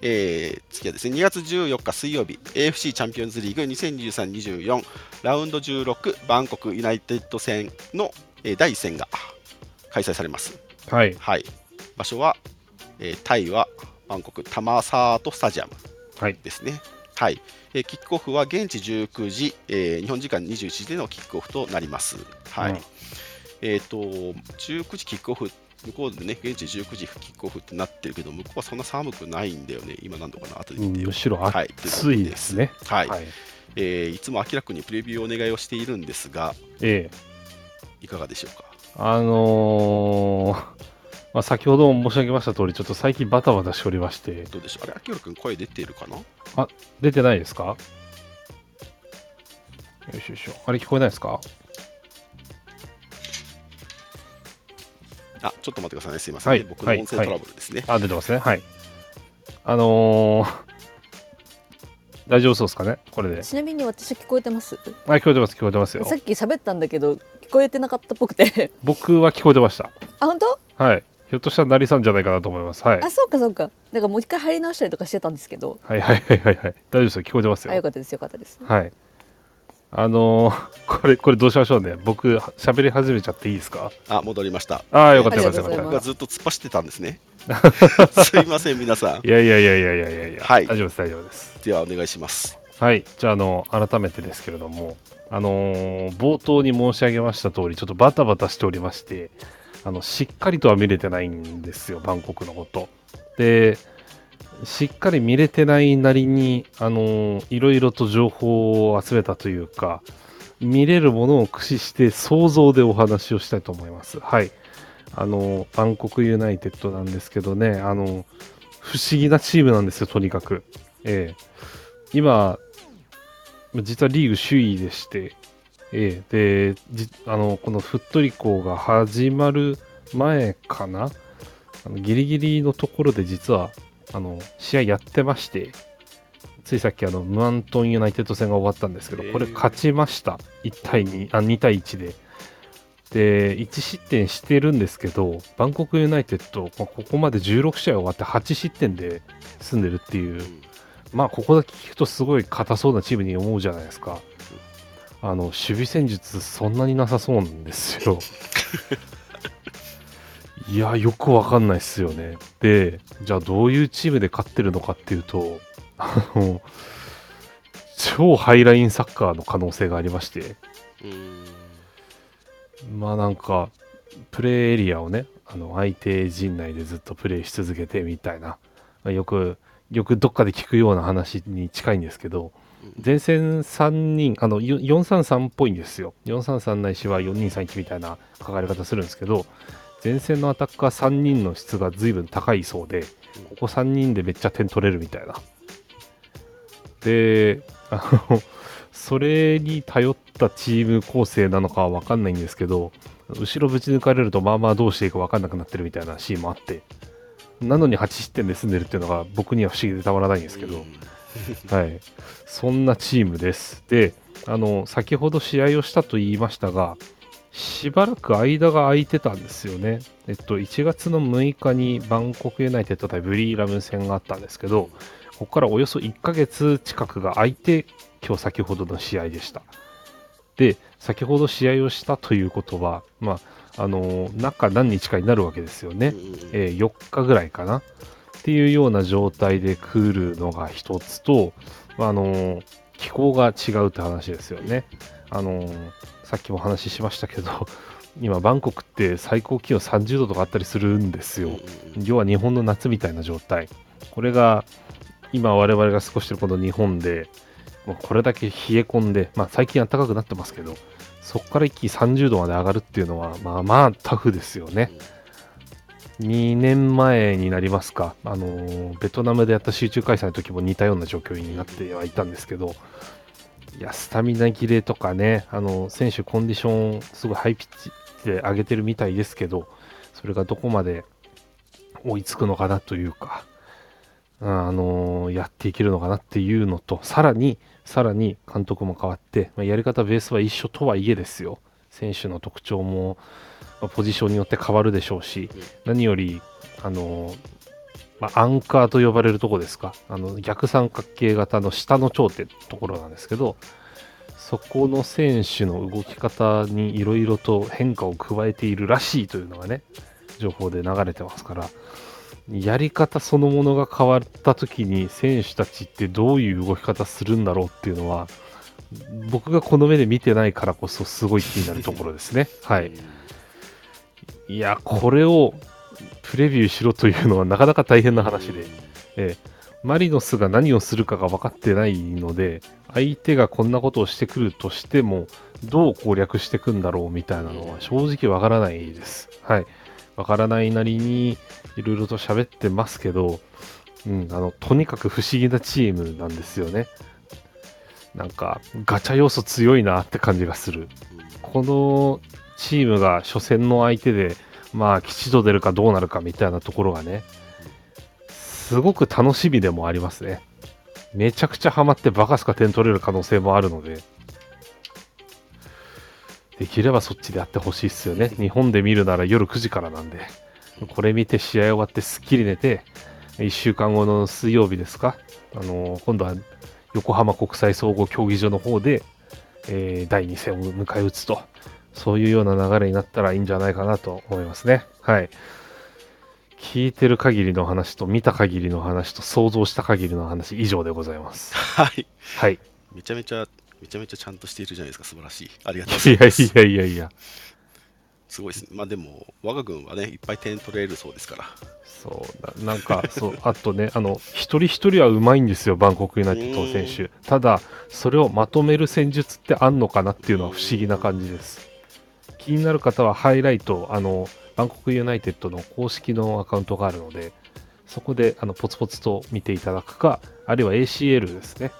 えー、次はですね、2月14日水曜日、AFC チャンピオンズリーグ2023-24ラウンド16バンコクユナイテッド戦の、えー第1戦が開催されます。はい。はい。場所は、えータイはバンコクタマサートスタジアムはい。ですね。はい。えーキックオフは現地19時、えー日本時間21時でのキックオフとなります。はい。うんえっ、と、19時キックオフ、向こうでね、現地19時キックオフってなってるけど、向こうはそんな寒くないんだよね。今何度かな、後で見てよむ。しろはい暑いですね。はい、はい。えーいつも明らかにプレビューをお願いをしているんですが、ええ。いかがでしょうか？あのーままあ、先ほども申し上げました通り、ちょっと最近バタバタしておりまして、どうでしょう？あれ、秋広君、声出ているかな？出てないですか？よいしょよいしょ。あれ聞こえないですか？あ、ちょっと待ってくださいね。すいません、ねはい僕の音声トラブルですね。あ、出てますね。はい。あのー、<laughs> 大丈夫そうですかね？これで。ちなみに私聞こえてます？あ、聞こえてます、聞こえてますよさ。っき喋ったんだけど聞こえてなかったっぽくて僕は聞こえてました。あ本当？はい。ひょっとしたら成さんじゃないかなと思います。はい。あそうかそうかだからもう一回入り直したりとかしてたんですけどはいはいはいはいはい。大丈夫ですよ。聞こえてますよ。あよかったですよかったですはい。あのー、<laughs> これ、これどうしましょうね。僕、喋り始めちゃっていいですか？あ、戻りました。ああ、よかったよかったよかった。僕がずっと突っ走ってたんですね。<laughs> すいません、皆さん。いやいやいやいやいやいやいや、はい大丈夫です、大丈夫です。では、お願いします。はい。じゃあ、あの、改めてですけれども、あのー冒頭に申し上げました通り、ちょっとバタバタしておりまして、あの、しっかりとは見れてないんですよ、バンコクのこと。で、しっかり見れてないなりに、あのいろいろと情報を集めたというか、見れるものを駆使して想像でお話をしたいと思います。はい。あの、バンコクユナイテッドなんですけどね、あの、不思議なチームなんですよ、とにかく。ええ今、実はリーグ首位でして、ええで、じあの、このフットリコが始まる前かな？あのギリギリのところで実は、あの、試合やってまして、ついさっきあの、ムアントンユナイテッド戦が終わったんですけど、これ勝ちました。1対2、あ、2対1で。で、1失点してるんですけど、バンコクユナイテッド、まあここまで16試合終わって8失点で済んでるっていうう、んまあ、ここだけ聞くとすごい硬そうなチームに思うじゃないですか。あの、守備戦術そんなになさそうなんですよ。<laughs> いや、よくわかんないっすよね。で、じゃあどういうチームで勝ってるのかっていうと、あの、超ハイラインサッカーの可能性がありまして、うんまあなんか、プレーエリアをね、あの相手陣内でずっとプレーし続けてみたいな、まあよく、よくどっかで聞くような話に近いんですけど、前線3人、あの、よ433っぽいんですよ。433ないしは4231みたいな書かれ方するんですけど、前線のアタッカー3人の質が随分高いそうで、ここ3人でめっちゃ点取れるみたいな。で、あの、それに頼ったチーム構成なのかは分かんないんですけど、後ろぶち抜かれるとまあまあどうしていいか分かんなくなってるみたいなシーンもあって、なのに8失点で済んでるっていうのが僕には不思議でたまらないんですけど、はい、そんなチームです。で、あの、先ほど試合をしたと言いましたが、しばらく間が空いてたんですよね。えっと、1月の6日にバンコクユナイテッド対ブリーラム戦があったんですけど、ここからおよそ1ヶ月近くが空いて、今日先ほどの試合でした。で、先ほど試合をしたということは、まあ、あの、中何日かになるわけですよね。えー4日ぐらいかなっていうような状態で来るのが一つと、まああのー気候が違うって話ですよね。あのーさっきも話ししましたけど、<laughs> 今、バンコクって最高気温30度とかあったりするんですよ。要は日本の夏みたいな状態。これが、今我々が過ごしてるこの日本で、もうこれだけ冷え込んで、まあ最近暖かくなってますけど、そこから一気に30度まで上がるっていうのは、まあまあタフですよね。2年前になりますか、あのベトナムでやった集中開催の時も似たような状況になってはいたんですけど、いや、スタミナ切れとかね、あの選手コンディション、すごいハイピッチで上げてるみたいですけど、それがどこまで追いつくのかなというか、あのやっていけるのかなっていうのと、さらに、さらに監督も変わって、まあやり方ベースは一緒とはいえですよ、選手の特徴も、まあポジションによって変わるでしょうし、何より、あのーまあ、アンカーと呼ばれるとこですか、あの逆三角形型の下の頂点ところなんですけど、そこの選手の動き方にいろいろと変化を加えているらしいというのがね、情報で流れてますから、やり方そのものが変わった時に選手たちってどういう動き方するんだろうっていうのは、僕がこの目で見てないからこそすごい気になるところですね。はい。いや、これをプレビューしろというのはなかなか大変な話で、ええマリノスが何をするかが分かってないので、相手がこんなことをしてくるとしても、どう攻略していくんだろうみたいなのは正直わからないです。はい。わからないなりにいろいろと喋ってますけど、うん、あの、とにかく不思議なチームなんですよね。なんか、ガチャ要素強いなって感じがする。このチームが初戦の相手で、まあ、吉と出るかどうなるかみたいなところがね、すごく楽しみでもありますね。めちゃくちゃハマってバカすか点取れる可能性もあるので、できればそっちでやってほしいっすよね。<laughs> 日本で見るなら夜9時からなんで、これ見て試合終わってすっきり寝て、1週間後の水曜日ですか、あの今度は横浜国際総合競技場の方で、えー第2戦を迎え撃つと、そういうような流れになったらいいんじゃないかなと思いますね。はい。聞いてる限りの話と見た限りの話と想像した限りの話以上でございます。はい。はい。めちゃめちゃ、めちゃめちゃちゃんとしているじゃないですか、素晴らしい。ありがとうございやいいます。やいやいや。すごいですね。まあでも、我が軍はね、いっぱい点取れるそうですから。そうななんかそう <laughs> あとねあの一人一人はうまいんですよバンコクユナイテッドの選手。ただそれをまとめる戦術ってあんのかなっていうのは不思議な感じです。気になる方はハイライトあのバンコクユナイテッドの公式のアカウントがあるのでそこであのポツポツと見ていただくかあるいは ACL ですね。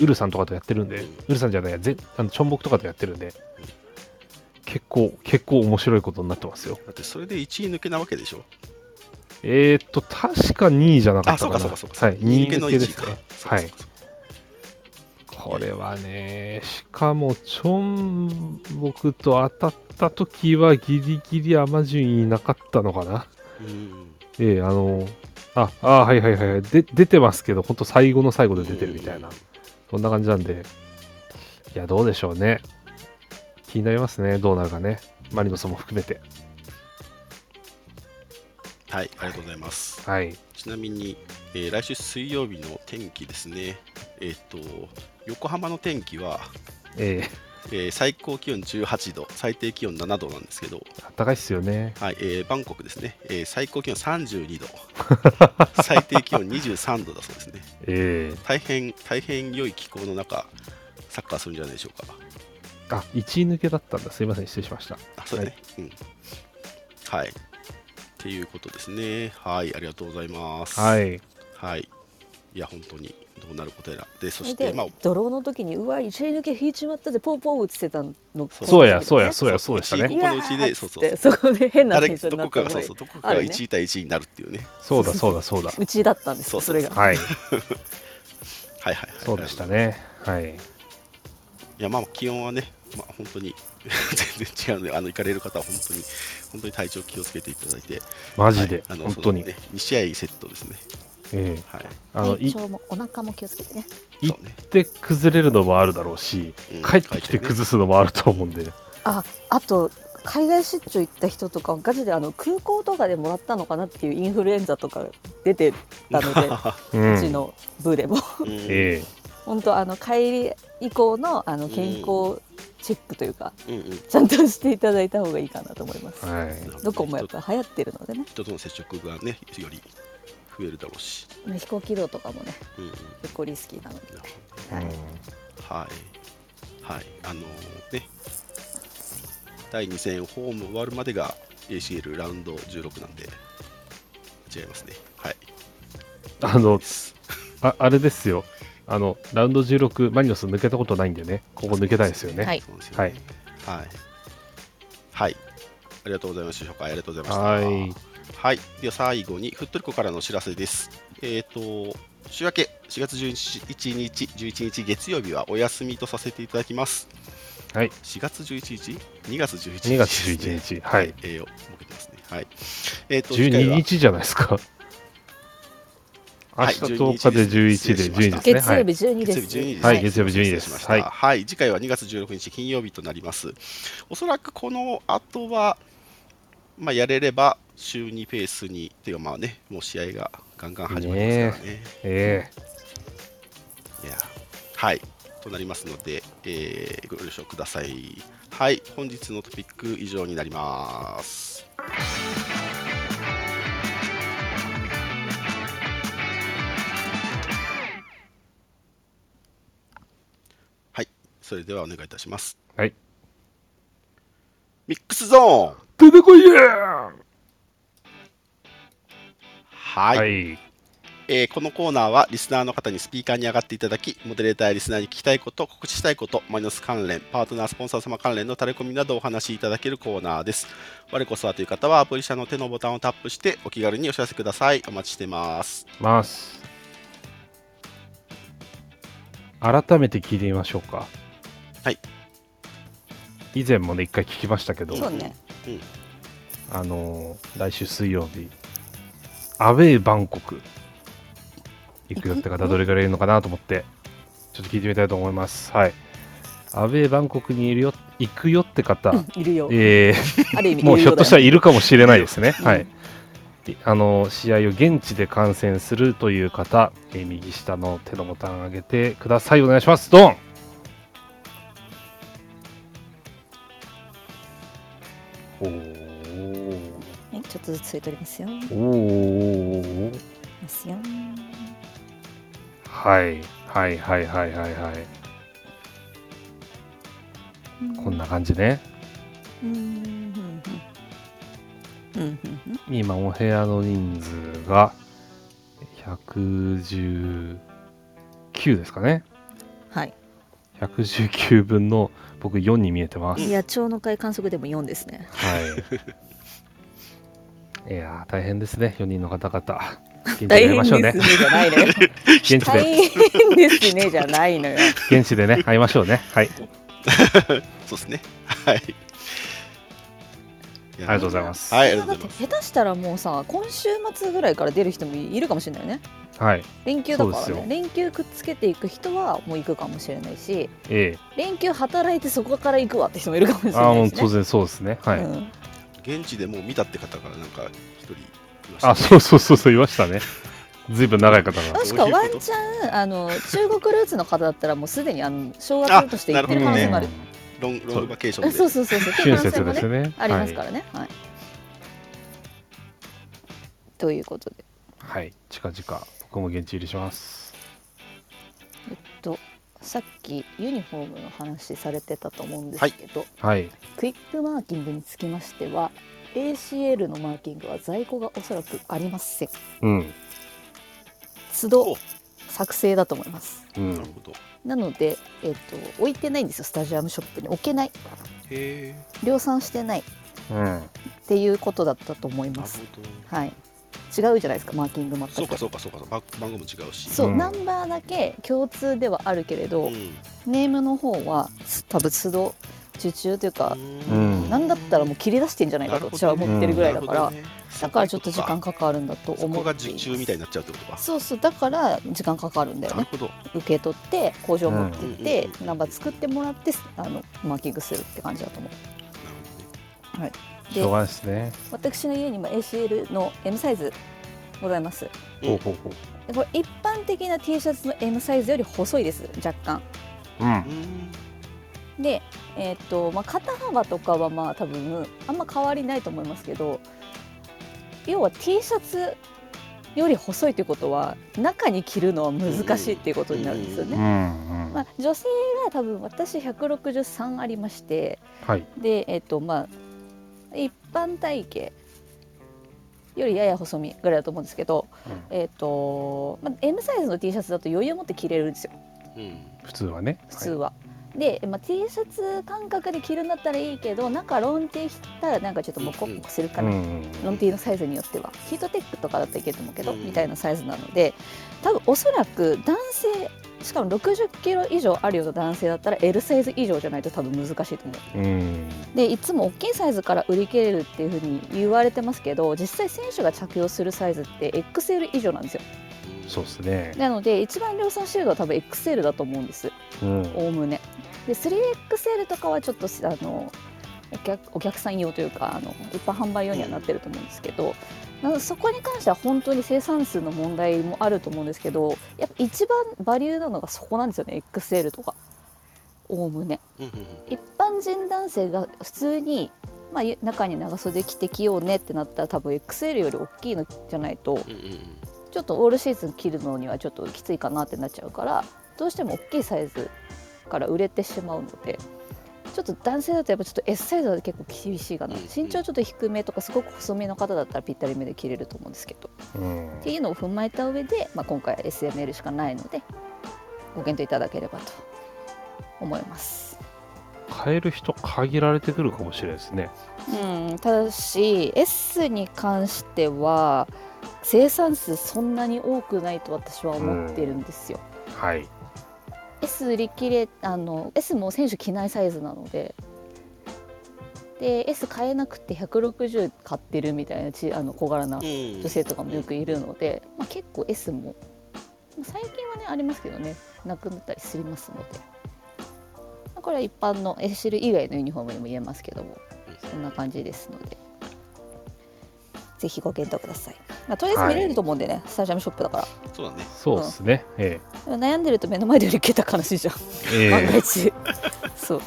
ウルさんとかとやってるんで、ウルさんじゃないや、ぜあのチョンボクとかとやってるんで、結構、結構面白いことになってますよ。だってそれで1位抜けなわけでしょ。えーっと、確か2位じゃなかあ、ったかな。そうかそうかそうか。はい、2位抜けの1位か抜けですね。。はいこれはね、しかも、チョンボクと当たった時はギリギリアマ順位いなかったのかな。うん。ええあの、あ、あはいはいはいはい。で、出てますけど、本当最後の最後で出てるみたいな。そんな感じなんで、いや、どうでしょうね。気になりますね、どうなるかね。マリノスも含めて。はい、ありがとうございます。はい。ちなみに、えー来週水曜日の天気ですね。えっ、と、横浜の天気は、ええー最高気温18度、最低気温7度なんですけど、え暖かいっすよね。はいえーバンコクですね、えー最高気温32度、<laughs> 最低気温23度だそうですね。<laughs> ええ大変、大変良い気候の中、サッカーするんじゃないでしょうか。あ、1位抜けだったんだ。すいません、失礼しました。あ、そうだね。うん。はい。っていうことですね。はい、ありがとうございます。。はいい。はい。いや、本当にどうなることやら。で、そして、でまあ、ドローの時にうわ一塁抜け引いちまったぜポーポー打ってたのそうや、そうや、うそうや、そうでしたこね。このうちで、そうそうそう。そこで変なあれ、選手になどったのがこかがそうそう、どこかがあるね1位対1位になるっていうね。そうだ、そうだ、そうだ。うちだったんですそうそうそれがはい。<laughs> はいはいはい。そうでしたね。はい。いや、まあ、気温はね、まあ、本当に <laughs> 全然違うので、あの行かれる方は本当に、本当に体調気をつけていただいて、マジで？はい、あの本当に？ね、2試合セットですね。ええ。はい。あの、い体調もお腹も気をつけてね。行って崩れるのもあるだろうし、うん。帰ってきて崩すのもあると思うんで。ああと海外出張行った人とかガチであの空港とかでもらったのかなっていうインフルエンザとか出てたので <laughs> う。うんちの部でも。うん。え本当あの帰り以降のあの健康チェックというか、うんうんちゃんとしていただいた方がいいかなと思いますえ。はい。どこもやっぱ流行ってるのでね人との接触がね、より増えるだろうし。まあ飛行機移動とかもねうんうん結構リスキーなので、はいはい。はい。あのね、第2戦ホーム終わるまでが ACL ラウンド16なんで、違いますね。はい。あのあ、あれですよ。あの、ラウンド16、マリノス抜けたことないんでね、ここ抜けたいですよね。はいはい。はい。ありがとうございました。紹介ありがとうございました。はい。はい。では最後に、ふっとりこからのお知らせです。えっ、と、週明け4月11日、11日月曜日はお休みとさせていただきます。はい。4月11日 ?2 月11日、2月11日はいえー、を設けてますね。はい。えっ、と、次回12は日じゃないですか。明はい。日10日で11で12ですね。月曜日12です、月曜日12時はい。月曜日12です。失礼しましたはい。はい、次回は2月16日金曜日となります。おそらくこの後は、まあ、やれれば週2ペースに、っていうかまあね、もう試合がガンガン始まりますからね。え。いや。はい、となりますので、えーご了承ください。はい、本日のトピック以上になります。それではお願いいたします。はい。ミックスゾーン出てこいやはい、はい。えーこのコーナーはリスナーの方にスピーカーに上がっていただき、モデレーターやリスナーに聞きたいこと、告知したいこと、マイナス関連、パートナー、スポンサー様関連のタレコミなどをお話しいただけるコーナーです。我こそはという方はアプリ社の手のボタンをタップしてお気軽にお知らせください。お待ちしてます。ます。改めて聞いてみましょうか。はい。以前もね、一回聞きましたけど、そうねあのー来週水曜日、アウェーバンコク行くよって方、どれぐらいいるのかなと思って、ちょっと聞いてみたいと思います。はい。アウェーバンコクにいるよ、行くよって方、うんいるよえある意味 <laughs> ー、もうひょっとしたらいいるかもしれないですね。うんはい。いあの試合を現地で観戦するという方、えー右下の手のボタンを上げてください。お願いします。ドンおー。はいちょっとずつついておりますよ。おー。ますよ。はい。はい。はい。はい。はいはいこんな感じね。うん。今お部屋の人数が119ですかね。はい。119分の僕4に見えてます。野鳥の会観測でも4ですね。はい。<laughs> いやー大変ですね4人の方々。現地で大変会いましょうね。ですねじゃない。のよ現地で。大変ですねじゃないのよ。現地でね会いましょうね。はい。<laughs> そうですね。はい。ありがとうございます。はい、だって。下手したらもうさ今週末ぐらいから出る人もいるかもしれないよね。はい。連休だからね。連休くっつけていく人はもう行くかもしれないしえ連休働いてそこから行くわって人もいるかもしれえああないし、ね、もう当然そうですね。はい、うん。現地でもう見たって方からなんか一人いました、ね。あそうそうそうそういましたね。ずいぶん長い方が。もしくはワンチャンあの中国ルーツの方だったらもうすでにあの正月として行ってる可能性もあるロンロングバケーションで。そうそうそうそう。<laughs> 春節ですね。ありますからね。はい、ということで。はい、はい、近々僕も現地入りします。とさっきユニフォームの話されてたと思うんですけど、はい。クイックマーキングにつきましては ACL のマーキングは在庫がおそらくありません。うん。都度お作成だと思います。うん。なるほど。なので、えっと置いてないんですよスタジアムショップに置けないへ量産してないっうんていうことだったと思います。はい違うじゃないですかマーキング全くそうかそうかそうか。番番号も違うし。そう、うんナンバーだけ共通ではあるけれど、ん。ネームの方は多分都度受注というか、うん。なんだったらもう切り出してんじゃないかと私は思ってるぐらいだから、ね。だからちょっと時間かかるんだと思っています受注みたいになっちゃうってことか。そうそうだから時間かかるんだよね。なるほど。受け取って工場持ってって、うん。ナンバー作ってもらってあのマーキングするって感じだと思う。なるでしょうがないですね。私の家にも ACL の M サイズございます。うん。ほうほうほでこれ一般的な T シャツの M サイズより細いです若干。ううん。でえーっとまあ、肩幅とかはまあ多分あんま変わりないと思いますけど要は T シャツより細いということは中に着るのは難しいっていうことになるんですよね。うんうんまあ、女性が多分私163ありましてはい。でえっ、とまあ一般体型よりやや細身ぐらいだと思うんですけど、えっ、と、まあ、M サイズの T シャツだと余裕を持って着れるんですよ。うんうん。普通はね。普通は。で、まあ、T シャツ感覚で着るんだったらいいけど中ロン T 着たらなんかちょっとモコモコするかな、はいうんロン T のサイズによっては。ヒートテックとかだったらいけると思うけど、うん。みたいなサイズなので多分おそらく男性しかも60キロ以上あるような男性だったら L サイズ以上じゃないと多分難しいと思う。うん。でいつも大きいサイズから売り切れるっていうふうに言われてますけど実際選手が着用するサイズって XL 以上なんですよそうですね。なので一番量産してるのは多分 XL だと思うんです。うん。おおむね。で 3XL とかはちょっとあのお客お客さん用というかあの一般販売用にはなってると思うんですけど、なのでそこに関しては本当に生産数の問題もあると思うんですけどやっぱ一番バリューなのがそこなんですよね XL とか。おおむね。うんうん一般人男性が普通に、まあ、ゆ中に長袖着てきようねってなったら多分 XL より大きいのじゃないとうんうんちょっとオールシーズン着るのにはちょっときついかなってなっちゃうからどうしても大きいサイズから売れてしまうのでちょっと男性だとやっぱちょっと S サイズは結構厳しいかな、うん身長ちょっと低めとかすごく細身の方だったらぴったりめで着れると思うんですけどうんっていうのを踏まえた上で、まあ、今回は SML しかないのでご検討いただければと思います。買える人限られてくるかもしれないですね。うん、ただし S に関しては生産数そんなに多くないと私は思ってるんですよ。はい。S 売り切れあの S も選手着ないサイズなので。で S 買えなくて160買ってるみたいなちあの小柄なうん。女性とかもよくいるので、まあ、結構 S も最近はねありますけどね。なくなったりしますので。まあこれは一般の S シル以外のユニフォームにも言えますけども。そんな感じですのでぜひご検討ください、まあ、とりあえず見れると思うんでね、スタジアムショップだから。そうだね。そうですね。えでも悩んでると目の前で売り切れたら悲しいじゃん。ええ。万がえ一そう。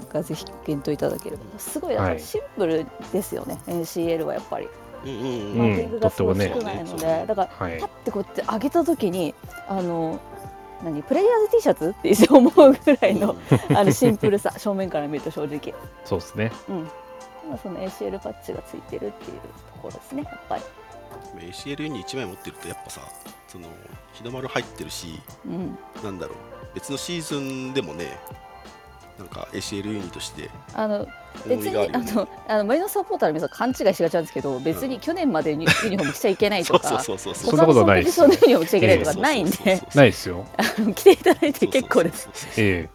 だからぜひご検討いただければ。すごいだかはい。らシンプルですよね、NCL はやっぱり。うんうん。マーキングがすごいとってもね少ないので、そう。ねだからはい。パッ。てこうやって上げた時にあの何？プレイヤーズ T シャツって一瞬思うぐらいの <laughs> あのシンプルさ正面から見ると正直。そうですね。うん。まあその ACL パッチがついてるっていうところですねやっぱり。ACL に1枚持ってるとやっぱさ、その日の丸入ってるし、うん。なんだろう、別のシーズンでもね、なんか ACL ユニとしてあの重別にあ。のあのマリノスサポーターの皆さん勘違いしがちなんですけど別に去年までにユニフォーム着ちゃいけないとか <laughs> そうそうそんなことないです他のユニフォーム着ちゃいけないとかないんで。ないですよ。あの着ていただいて結構です。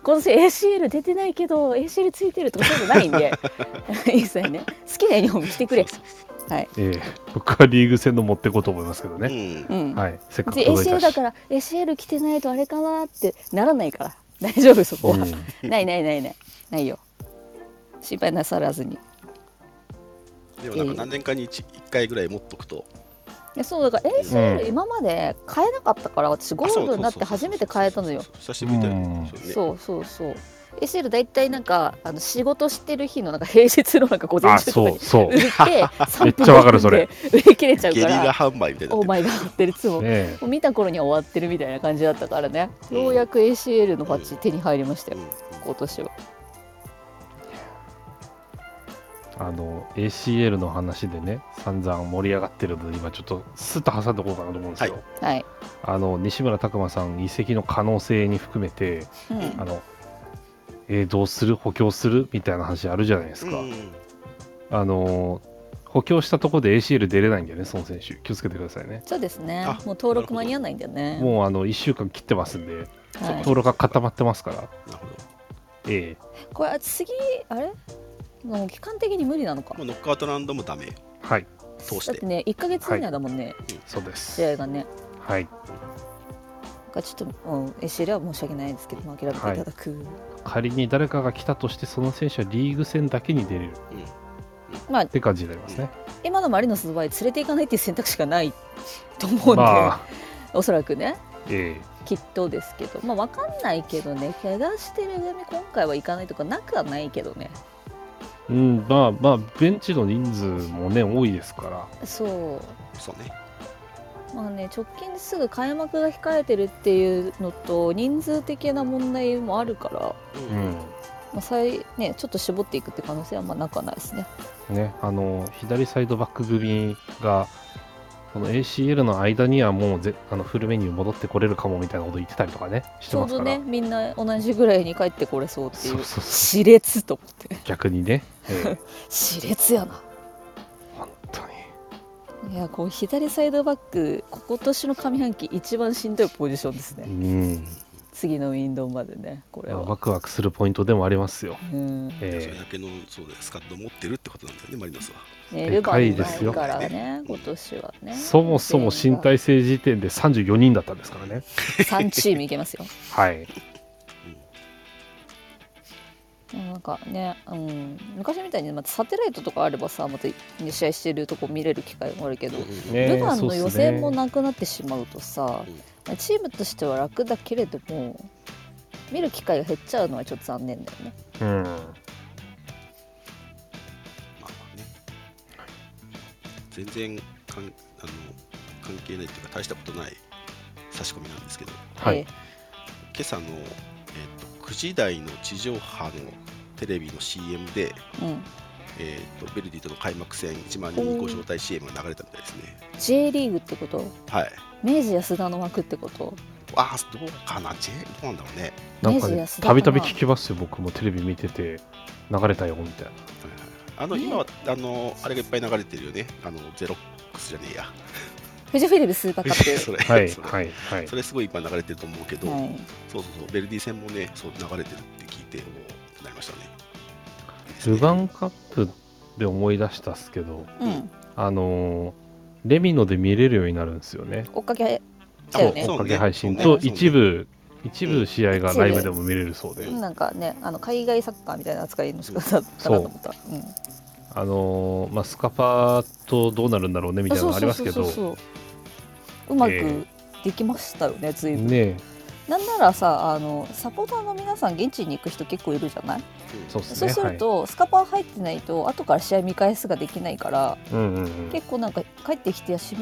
今年 ACL 出てないけど ACL ついてるとかそういうのないんで。<laughs> いいですよね。好きなユニフォーム着てくれ。そうそうはい。えええ僕はリーグ戦の持っていこうと思いますけどね。うん。うん。はい。せっかく ACL。だから ACL 着てないとあれかなってならないから。<laughs> 大丈夫そこは、うん。<laughs> ないないないない。ないよ。心配なさらずに。でもなんか何年かに 1, 回ぐらい持っとくと、いやそうだから ACL 今まで買えなかったから私ゴールドになって初めて買えたのよ。久しぶりだようん。ね。そうねそうそうそう ACL 大体なんかあの仕事してる日のなんか平日のなんか午前あ、中とかにそうそう。<laughs> 売。って <laughs> 3めっちゃわかるそれ。売り切れちゃうゲリラから販売みたいになってる。オーマイガーっていつも。ねもう見た頃には終わってるみたいな感じだったからね、うん。ようやく ACL のパッチ手に入りましたよ、うん。今年は。あの ACL の話でね散々盛り上がってるので今ちょっとスッと挟んでおこうかなと思うんですよ、はい、あの西村拓真さん移籍の可能性に含めてうん。あの、えーどうする？補強する？みたいな話あるじゃないですか、うん。あの補強したところで ACL 出れないんだよねその選手。気をつけてくださいね。そうですね。あもう登録間に合わないんだよね。もうあの1週間切ってますんで。はい。登録が固まってますから。なるほええ。これ次あれ？もう期間的に無理なのか。ど。もうノックアウトラウンドもダメ。はい。通し。だっててね1か月以内だもんね、そうです。試合がね。はいだからちょっと、うん、ACL は申し訳ないですけども諦めていただく、仮に誰かが来たとしてその選手はリーグ戦だけに出れる。まあって感じになりますね、今のマリノスの場合連れていかないっていう選択肢がないと思うんで、まあ。おそらくね。えきっとですけど。まあ分かんないけどね。怪我してる組今回は行かないとかなくはないけどね。えうんまあまあベンチの人数もね多いですから。そう。そうね。まあね直近ですぐ開幕が控えてるっていうのと人数的な問題もあるから、うん。まあ再ね、ちょっと絞っていくって可能性はまあなくはないですね。ねあの左サイドバック組がこの ACL の間にはもうぜあのフルメニュー戻ってこれるかもみたいなこと言ってたりとかねしてちょうどね。みんな同じぐらいに帰ってこれそうっていう。そうそうそう。熾烈と思って。逆にね、ええ。<laughs> 熾烈やないやこう左サイドバック今年の上半期一番しんどいポジションですうねん。次のウィンドウまでねこれまあは、ワクワクするポイントでもありますよ、うん。それえだけのそうスカット持ってるってことなんだよね、マリノスは。ね、でかいですよ。ね今年はね。えそもそも身体性時点で34人だったんですからね。3チームいけますよ。はいなんかね、うん、昔みたいにまたサテライトとかあればさまた試合してるとこ見れる機会もあるけど、うん。ねルヴァンの予選もなくなってしまうとさ、チームとしては楽だけれども見る機会が減っちゃうのはちょっと残念だよね。うん。まあまあね。全然かんあの関係ないっていうか大したことない差し込みなんですけど、はい。え今朝の、えっと9時台の地上波のテレビの CM で、うんえー、とベルディとの開幕戦1万人ご招待 CM が流れたみたいですね。J リーグってこと？はい。明治安田の枠ってこと？ああ、どうかな、J どうなんだろうね。なんかね明治安、田かなたびたび聞きますよ、僕もテレビ見てて、流れたよ、みたいな。あの、ね今は、あの、あれがいっぱい流れてるよね。あの、ゼロックスじゃねえや。フジフィリプスーパーカッそれ、はい、それ。はい、はい。そ。れすごいいっぱい流れてると思うけど、プはい。そうそうそう、ベルディ戦もね、そう流れてるって聞いて、おーってなりましたね。ルヴァンカップで思い出したっすけど、うん。あのーレミノで見れるようになるんですよね。追っかけね。追っかけ配信と一部、一部試合がライブでも見れるそうで、なんかねあの海外サッカーみたいな扱いの仕方だったなと思った。うんあのーまあ、スカパーとどうなるんだろうねみたいなのがありますけど、そうそうそうそうう。まえ。くできましたよね、随分。ねなんならさあのサポーターの皆さん現地に行く人結構いるじゃない？そうですね。そうすると、スカパー入ってないと後から試合見返すができないからはい、うんうんうん、結構なんか帰ってきて試合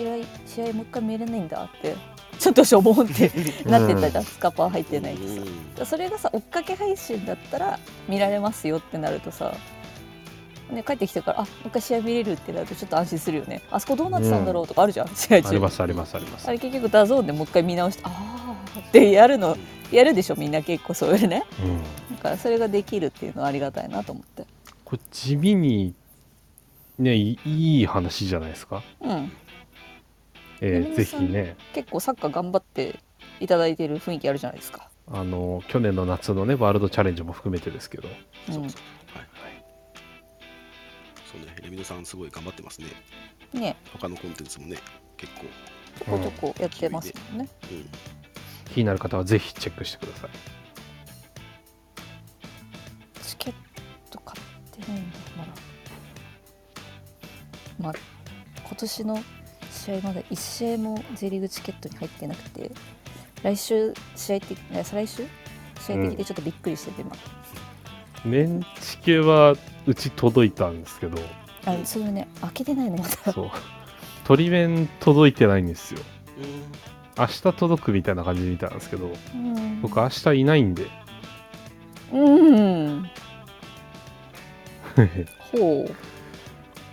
試合もう一回見れないんだってちょっとしょぼんってなってたじゃん、スカパー入ってないとさ。うん。それがさ追っかけ配信だったら見られますよってなるとさ、ね、帰ってきてからあもう一回試合見れるってなるとちょっと安心するよね。あそこどうなってたんだろうとかあるじゃん、試合中。ありますありますあります。あ。れ結局ダゾーンでもう一回見直してああってやるのやるでしょみんな結構そういうね。うん、だからそれができるっていうのはありがたいなと思って。これ地味にねいいい話じゃないですか？うん。えー、ぜひね。結構サッカー頑張っていただいてる雰囲気あるじゃないですか。あの去年の夏のねワールドチャレンジも含めてですけど、うん。そうそう。はいそうね、レミノさんすごい頑張ってますね。ね他のコンテンツもね、結構。ちょこちょこやってますもんね、うん。気になる方はぜひチェックしてください。チケット買ってないんだまだまあ今年の試合まだ1試合も J リーグチケットに入ってなくて来週試合的え再来週？試合的でちょっとびっくりしてて、今年チケはうち届いたんですけど、あそれね開けてないのまだそう。鳥面届いてないんですよ。うん。明日届くみたいな感じで見たんですけど、うん。僕明日いないんで、うん。<laughs> ほ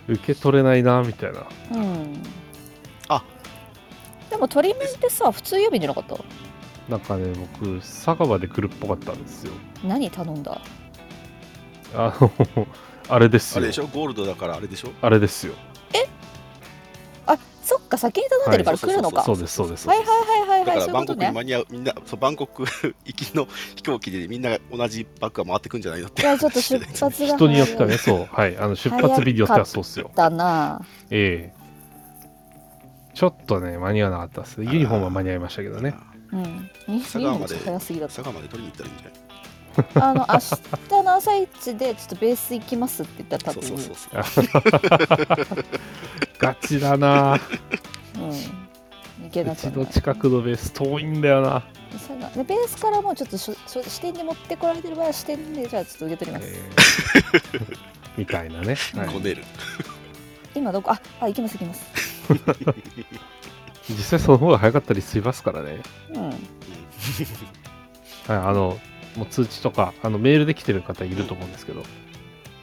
受け取れないなみたいな。ううん。あ。でも鳥面ってさ普通郵便じゃなかった？なんかね、僕、酒場で来るっぽかったんですよ。何頼んだ？あの、あれですよ。あれでしょ？ゴールドだからあれでしょ？あれですよ。あそっか先に頼んでるから来るのか、そうです、そうです。はいはいはいはいはい。だからバンそういうことね。コクに間に合う、みんな、そうバンコク行きの飛行機でみんなが同じバッグが回ってくんじゃないのって。いやちょっと出発が人によってはね、そう、<laughs> はい、あの出発日によってはそうっすよ。だなええ。ちょっとね、間に合わなかったです。ユニフォームは間に合いましたけどね。うん。2佐川まで早すぎだった。佐賀まで取りに行ったらいいんじゃない？あの明日の朝一でちょっとベース行きますって言ったら多分そうそうそうそう。ガチだな。うん行けなうくはないちの近くのベース遠いんだよな。でベースからもうちょっとしょしょ支店に持ってこられてる場合は支店でじゃあちょっと受け取ります、ええ <laughs> みたいなね。はいこねる。今どこ？ああ行きます行きます <laughs> 実際その方が早かったりしますからね。うんはい、あの、もう通知とか、あのメールで来てる方いると思うんですけど、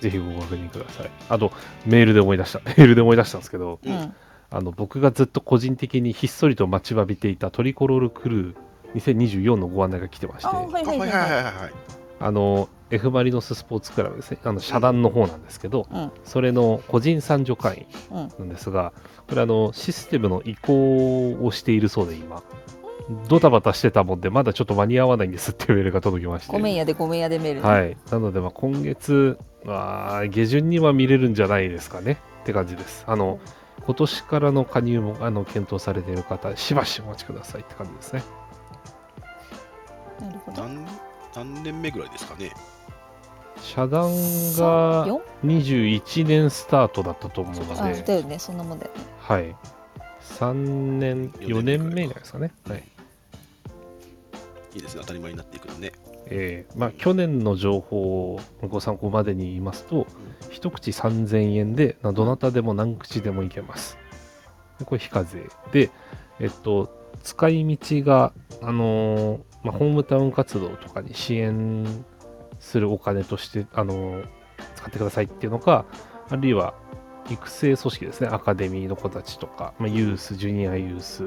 ぜひご確認ください。あと、メールで思い出した、<laughs> メールで思い出したんですけど、うん、うんあの僕がずっと個人的にひっそりと待ちわびていたトリコロールクルー2024のご案内が来てまして、あはいあはいいはい。いはははいいはい。あの F・ マリノススポーツクラブですね、あの社団の方なんですけど、うん。それの個人参助会員うんなんですが、これあの、システムの移行をしているそうで、今、ドタバタしてたもんで、まだちょっと間に合わないんですっていうメールが届きまして、ごめんやでごめんやでメールね、はい、なので、まあ、今月、まあ、下旬には見れるんじゃないですかね。って感じです。あの今年からの加入もあの検討されている方、しばしお待ちくださいって感じですね。なるほど。何何年目ぐらいですかね。社団が4 21年スタートだったと思うのあで、だよね。そんなもんだよね。はい、3年、4年目じゃないですかね。はいいいですね、当たり前になっていくのね。えーまあ、去年の情報をご参考までに言いますと、一口3000円で、などなたでも何口でもいけます。でこれ非課税。で、えっと、使い道が、あのーまあ、ホームタウン活動とかに支援するお金としてあの使ってくださいっていうのかあるいは育成組織ですねアカデミーの子たちとか、まあ、ユースジュニアユース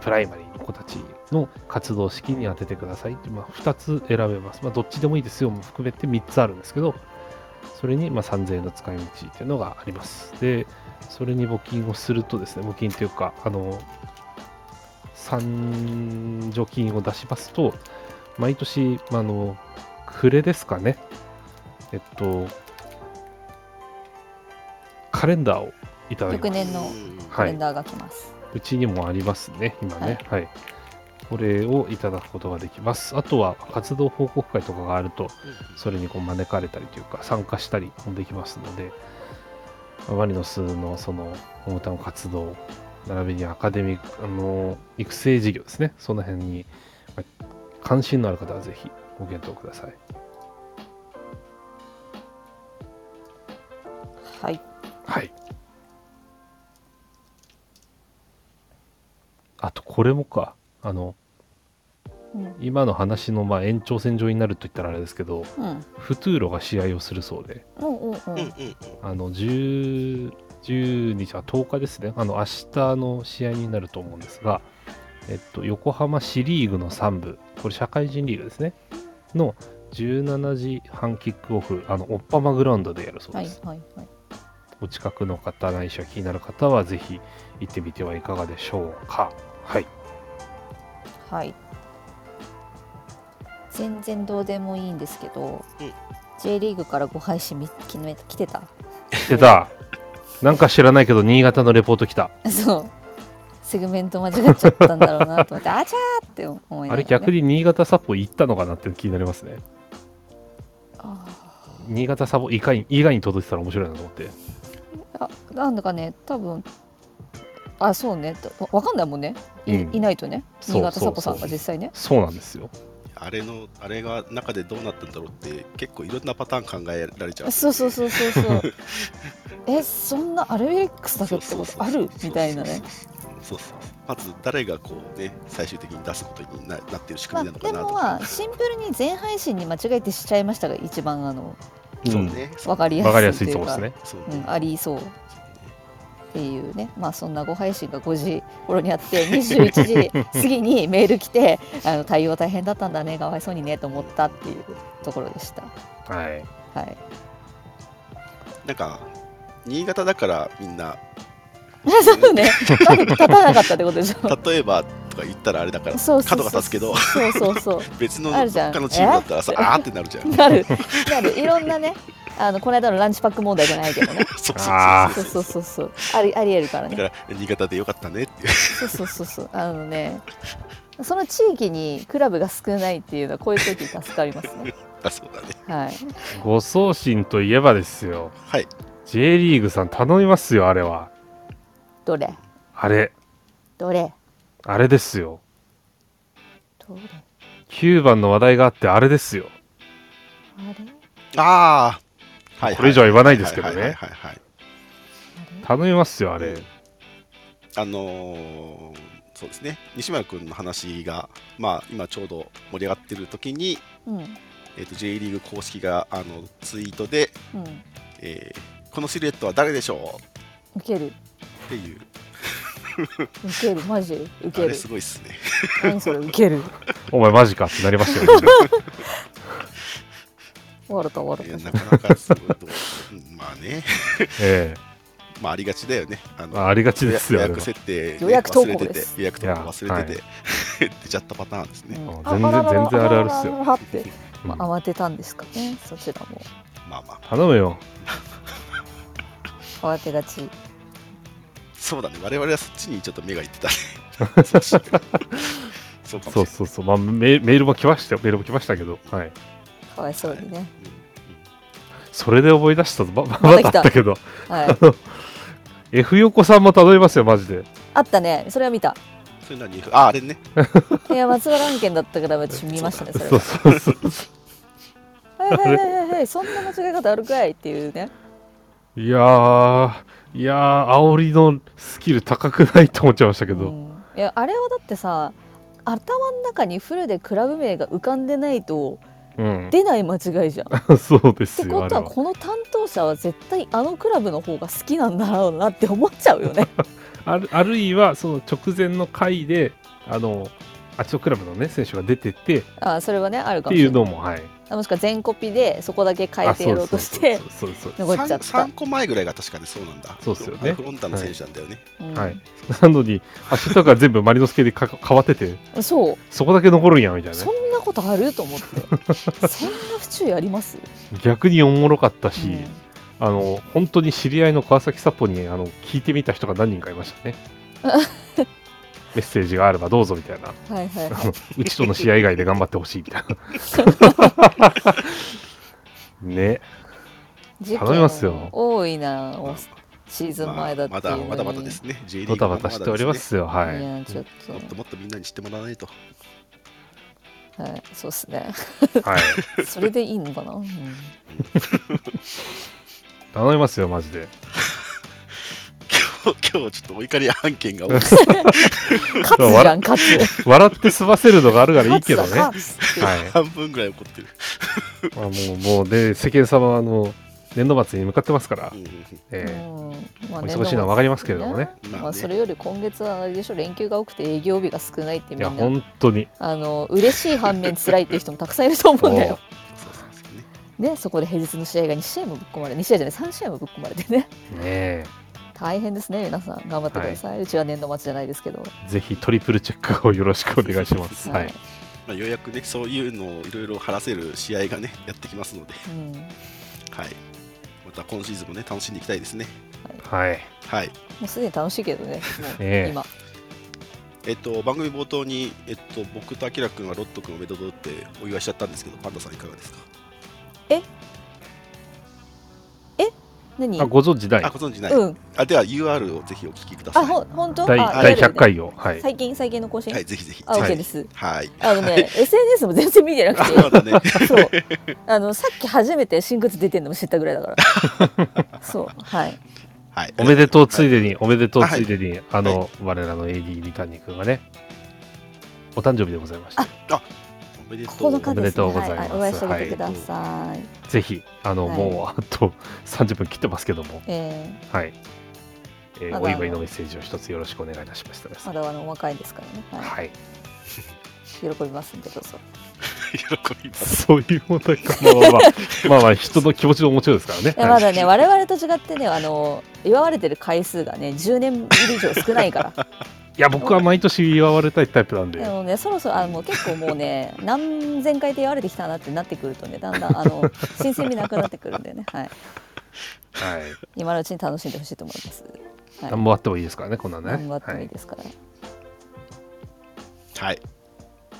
プライマリーの子たちの活動資金に当ててくださいって、まあ、2つ選べます、まあ、どっちでもいいです。よも含めて3つあるんですけどそれにまあ3000円の使い道っていうのがあります。でそれに募金をするとですね募金というかあの参助金を出しますと毎年、まあ、あの暮れですかね。えっとカレンダーをいただきます。翌年のカレンダーが来ます。うちにもありますね、今ね。はい。これをいただくことができます。あとは活動報告会とかがあると、それにこう招かれたりというか、参加したりもできますので、マリノスのそのホームタウン活動、並びにアカデミック、あの、育成事業ですね、その辺に、まあ関心のある方はぜひご検討ください。はい。はい。あと、これもか、あの、うん。今の話のまあ延長線上になると言ったらあれですけど、うん。フトゥーロが試合をするそうで、うんうんううんうんん。あの10、10日、あ10日ですね、あの明日の試合になると思うんですが、えっと、横浜市リーグの3部、これ社会人リーグですね、の17時半キックオフ、あの、オッパマグラウンドでやるそうはいです。はいはい。お近くの方、ないしは気になる方は、ぜひ行ってみてはいかがでしょうか。はい。はい。全然どうでもいいんですけど、うん J リーグからご配信み決め来てた？来てた。なんか知らないけど、新潟のレポート来た。そう。セグメント間違っちゃったんだろうなと思って、<laughs> あちゃーって思いながら、ね。あれ逆に新潟サポ行ったのかなって気になりますね。あ新潟サポ以外に以外に届いてたら面白いなと思って。ーあなんだかね、多分あ、そうね、とわかんないもんね。い,、うん。ないとね、そう新潟サポさんそうそうが実際ね。そうなんですよ。あれのあれが中でどうなったんだろうって結構いろんなパターン考えられちゃう。そうそうそうそうそう。<laughs> え、そんなアルビレックスだけってことある？みたいなね。そうそうまず誰がこうね最終的に出すことにななってる仕まあ、で組みなのかもなとか、まあシンプルに全配信に間違えてしちゃいましたが一番あのそうね。わかりわかりやすやすいというか。いそうですね。そうね。うん、ありそうっていうねまあそんなご配信が5時頃にあって21時過ぎにメール来てあの対応大変だったんだねかわいそうにねと思ったっていうところでした。はい。はい。なんか新潟だからみんな <laughs> そうね。立たなかったってことでしょ例えばとか言ったらあれだから角が立つけどそうそうそう。<laughs> 別のあるじゃん。他のチームだったらさえ？あーってなるじゃん。なる。なる。いろんなねあのこの間のランチパック問題じゃないけどね。<laughs> そうあそうそう。そうそうそうありありえるからね。だから新潟でよかったねっていう。そうそうそうそう。あのねその地域にクラブが少ないっていうのはこういう時助かりますね。<laughs> あそうだね。はい。ご送信といえばですよ。はい。J リーグさん頼みますよ、あれは。どれ？あれ、どれ？あれですよ。どれ？9番の話題があって、あれですよ。あれ？ああはいこれ以上は言わないですけどね。はいはいはいはいはい。頼みますよ、あれ。あのーそうですね。西村君の話がまあ今ちょうど盛り上がってる時にうん。えー、と J リーグ公式があのツイートで、うん。えーこのシルエットは誰でしょう？ウケる。っていう。ウケる。マジ？ウあれケるすごいっすね。何それ？ウケる。お前マジかってなりましたよね。<laughs> 笑った笑いやったなかなかすごいとうんまあね <laughs> えまあありがちだよねあえあありがちですよ、予約。設定、ね、予約投稿忘れててです予約投稿忘れてて、出 <laughs> ちゃったパターンですね、うん全然全然あるあるっすよって、うんまあ、慌てたんですかねそちらもまあまあ頼むよ。慌てがちそうだね我々はそっちにちょっと目がいってたねそうそうそう。まあメ、メールも来ましたよ。メールも来ましたけど。はい。かわいそうにね。それで思い出したぞ。ままだあったけど。はい。<laughs> F 横さんも頼みますよ、マジで。あったね。それは見た。それ何？ああれね。<laughs> いや松原案件だったから私見ましたねそれそうはそうそう。はいはいはいはいはい。そんな間違い方あるかいっていうね。いやー、いやー、煽りのスキル高くないと思っちゃいましたけど。うん。いやあれはだってさ頭の中にフルでクラブ名が浮かんでないとうん、出ない間違いじゃん。っ <laughs> そうですてよあれはことはこの担当者は絶対あのクラブの方が好きなんだろうなって思っちゃうよね。<laughs> あるあるいはその直前の回であのあっちのクラブのね選手が出ててっあそれはねあるかていうもしれない。のもはい。もしくは全コピでそこだけ変えてやろうとしてあそうそうそうそう。残っちゃった。3, 個前ぐらいが確かにそうなんだ。そうっすよね。フロンターの選手なんだよね。うん。はい、<laughs> なのに足とか全部マリノス系でか変わってて。そう。そこだけ残るんやみたいなそねんなことあると思って。<laughs> そんな不注意あります、逆におもろかったし、うん。あの本当に知り合いの川崎サポにあの聞いてみた人が何人かいましたね。<laughs> メッセージがあればどうぞみたいな。はいはいはあの <laughs> うちとの試合以外で頑張ってほしいみたいな。ね。頼みますよ。件多いなまあシーズン前だってまいう。のにだまだまだですね。J リーバグタバタしておりますよ。はい。いやちょっと、もっともっとみんなに知ってもらわないと。はい、そうですね。はい。<laughs> それでいいのかな、うん。頼みますよマジで。今日今日ちょっとお怒り案件が多くて <laughs> 勝つじゃん勝つ。笑って済ませるのがあるからいいけどね。はい半分ぐらい怒ってる。まあ、もうもうで世間様はあの年度末に向かってますから。えうんまあお忙しいのは分かりますけれどもね。まあね。まあ、それより今月はあれでしょ連休が多くて営業日が少ないってみんな。本当に。あの嬉しい反面辛いっていう人もたくさんいると思うんだよ。<laughs> ね。ね、そこで平日の試合が2試合もぶっ込まれ2試合じゃない3試合もぶっ込まれてね。ねえ。大変ですね皆さん。頑張ってください、うちは年度末じゃないですけど、ぜひトリプルチェックをよろしくお願いします。はい。まあ、ようやくね、そういうのをいろいろ話せる試合がね、やってきますので、うん、はい。また今シーズンもね、楽しんでいきたいですね。はい。はい。もうすでに楽しいけどね <laughs> もうええ今えっと、番組冒頭に、えっと、僕とあきらくんはロットくんおめでとうってお祝いしちゃったんですけど、パンダさんいかがですか？何？あご存知ない？あ、ご存知ない。うんあでは UR をぜひお聞きください。あほ本当？第あ第100やるよね回を。はい。最近最近の更新、はい、ぜひぜひ。あ OK はいです、はい。あのね SNS も全然見てなくあ、てまだね。<laughs> そうあのさっき初めて新靴出てんのも知ったぐらいだから <laughs> そうはいはい。おめでとうついで。でに、おめでとうついでに、あの、我らの AD 三谷君がね、お誕生日でございまして、おめでとう。ございます。お会いしてあげてください、ぜひ、あの、はい。もうあと <laughs> 30分切ってますけども、えはい。えーお祝いのメッセージを一つよろしくお願いいたしましたー、まだあのお若いですからね、はい。はい。<laughs> 喜びますんでどうぞ。<laughs> 喜びます。そういう問題か。まあまあまあ、まあまあ、人の気持ちの持ちようですからね。まだね、我々と違ってねあの祝われてる回数がね10年以上少ないからいや、僕は毎年祝われたいタイプなんで。で、もねそろそろあもう結構もうね <laughs> 何千回で祝われてきたなってなってくるとねだんだんあの <laughs> 新鮮味なくなってくるんだよね。はい。はい。今のうちに楽しんでほしいと思います、はい、何もあってもいいですからね、こんなんね。頑張ってもいいはいですから、はい。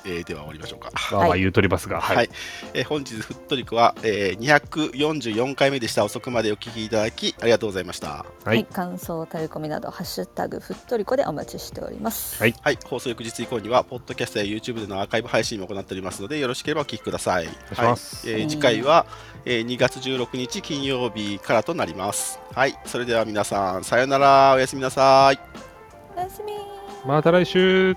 えーでは終わりましょうか。まあまあ言うとりますが、はい、はい。えー本日ふっとりこは、えー、244回目でした。遅くまでお聞きいただきありがとうございました。ははい。い、感想タレコミなどハッシュタグふっとりこでお待ちしております。はい。はい。放送翌日以降にはポッドキャストや YouTube でのアーカイブ配信も行っておりますのでよろしければお聞きください。願いします。はい。えー次回は、えー2月16日金曜日からとなります。はい。それでは皆さんさようなら。おやすみなさい。おやすみ。また来週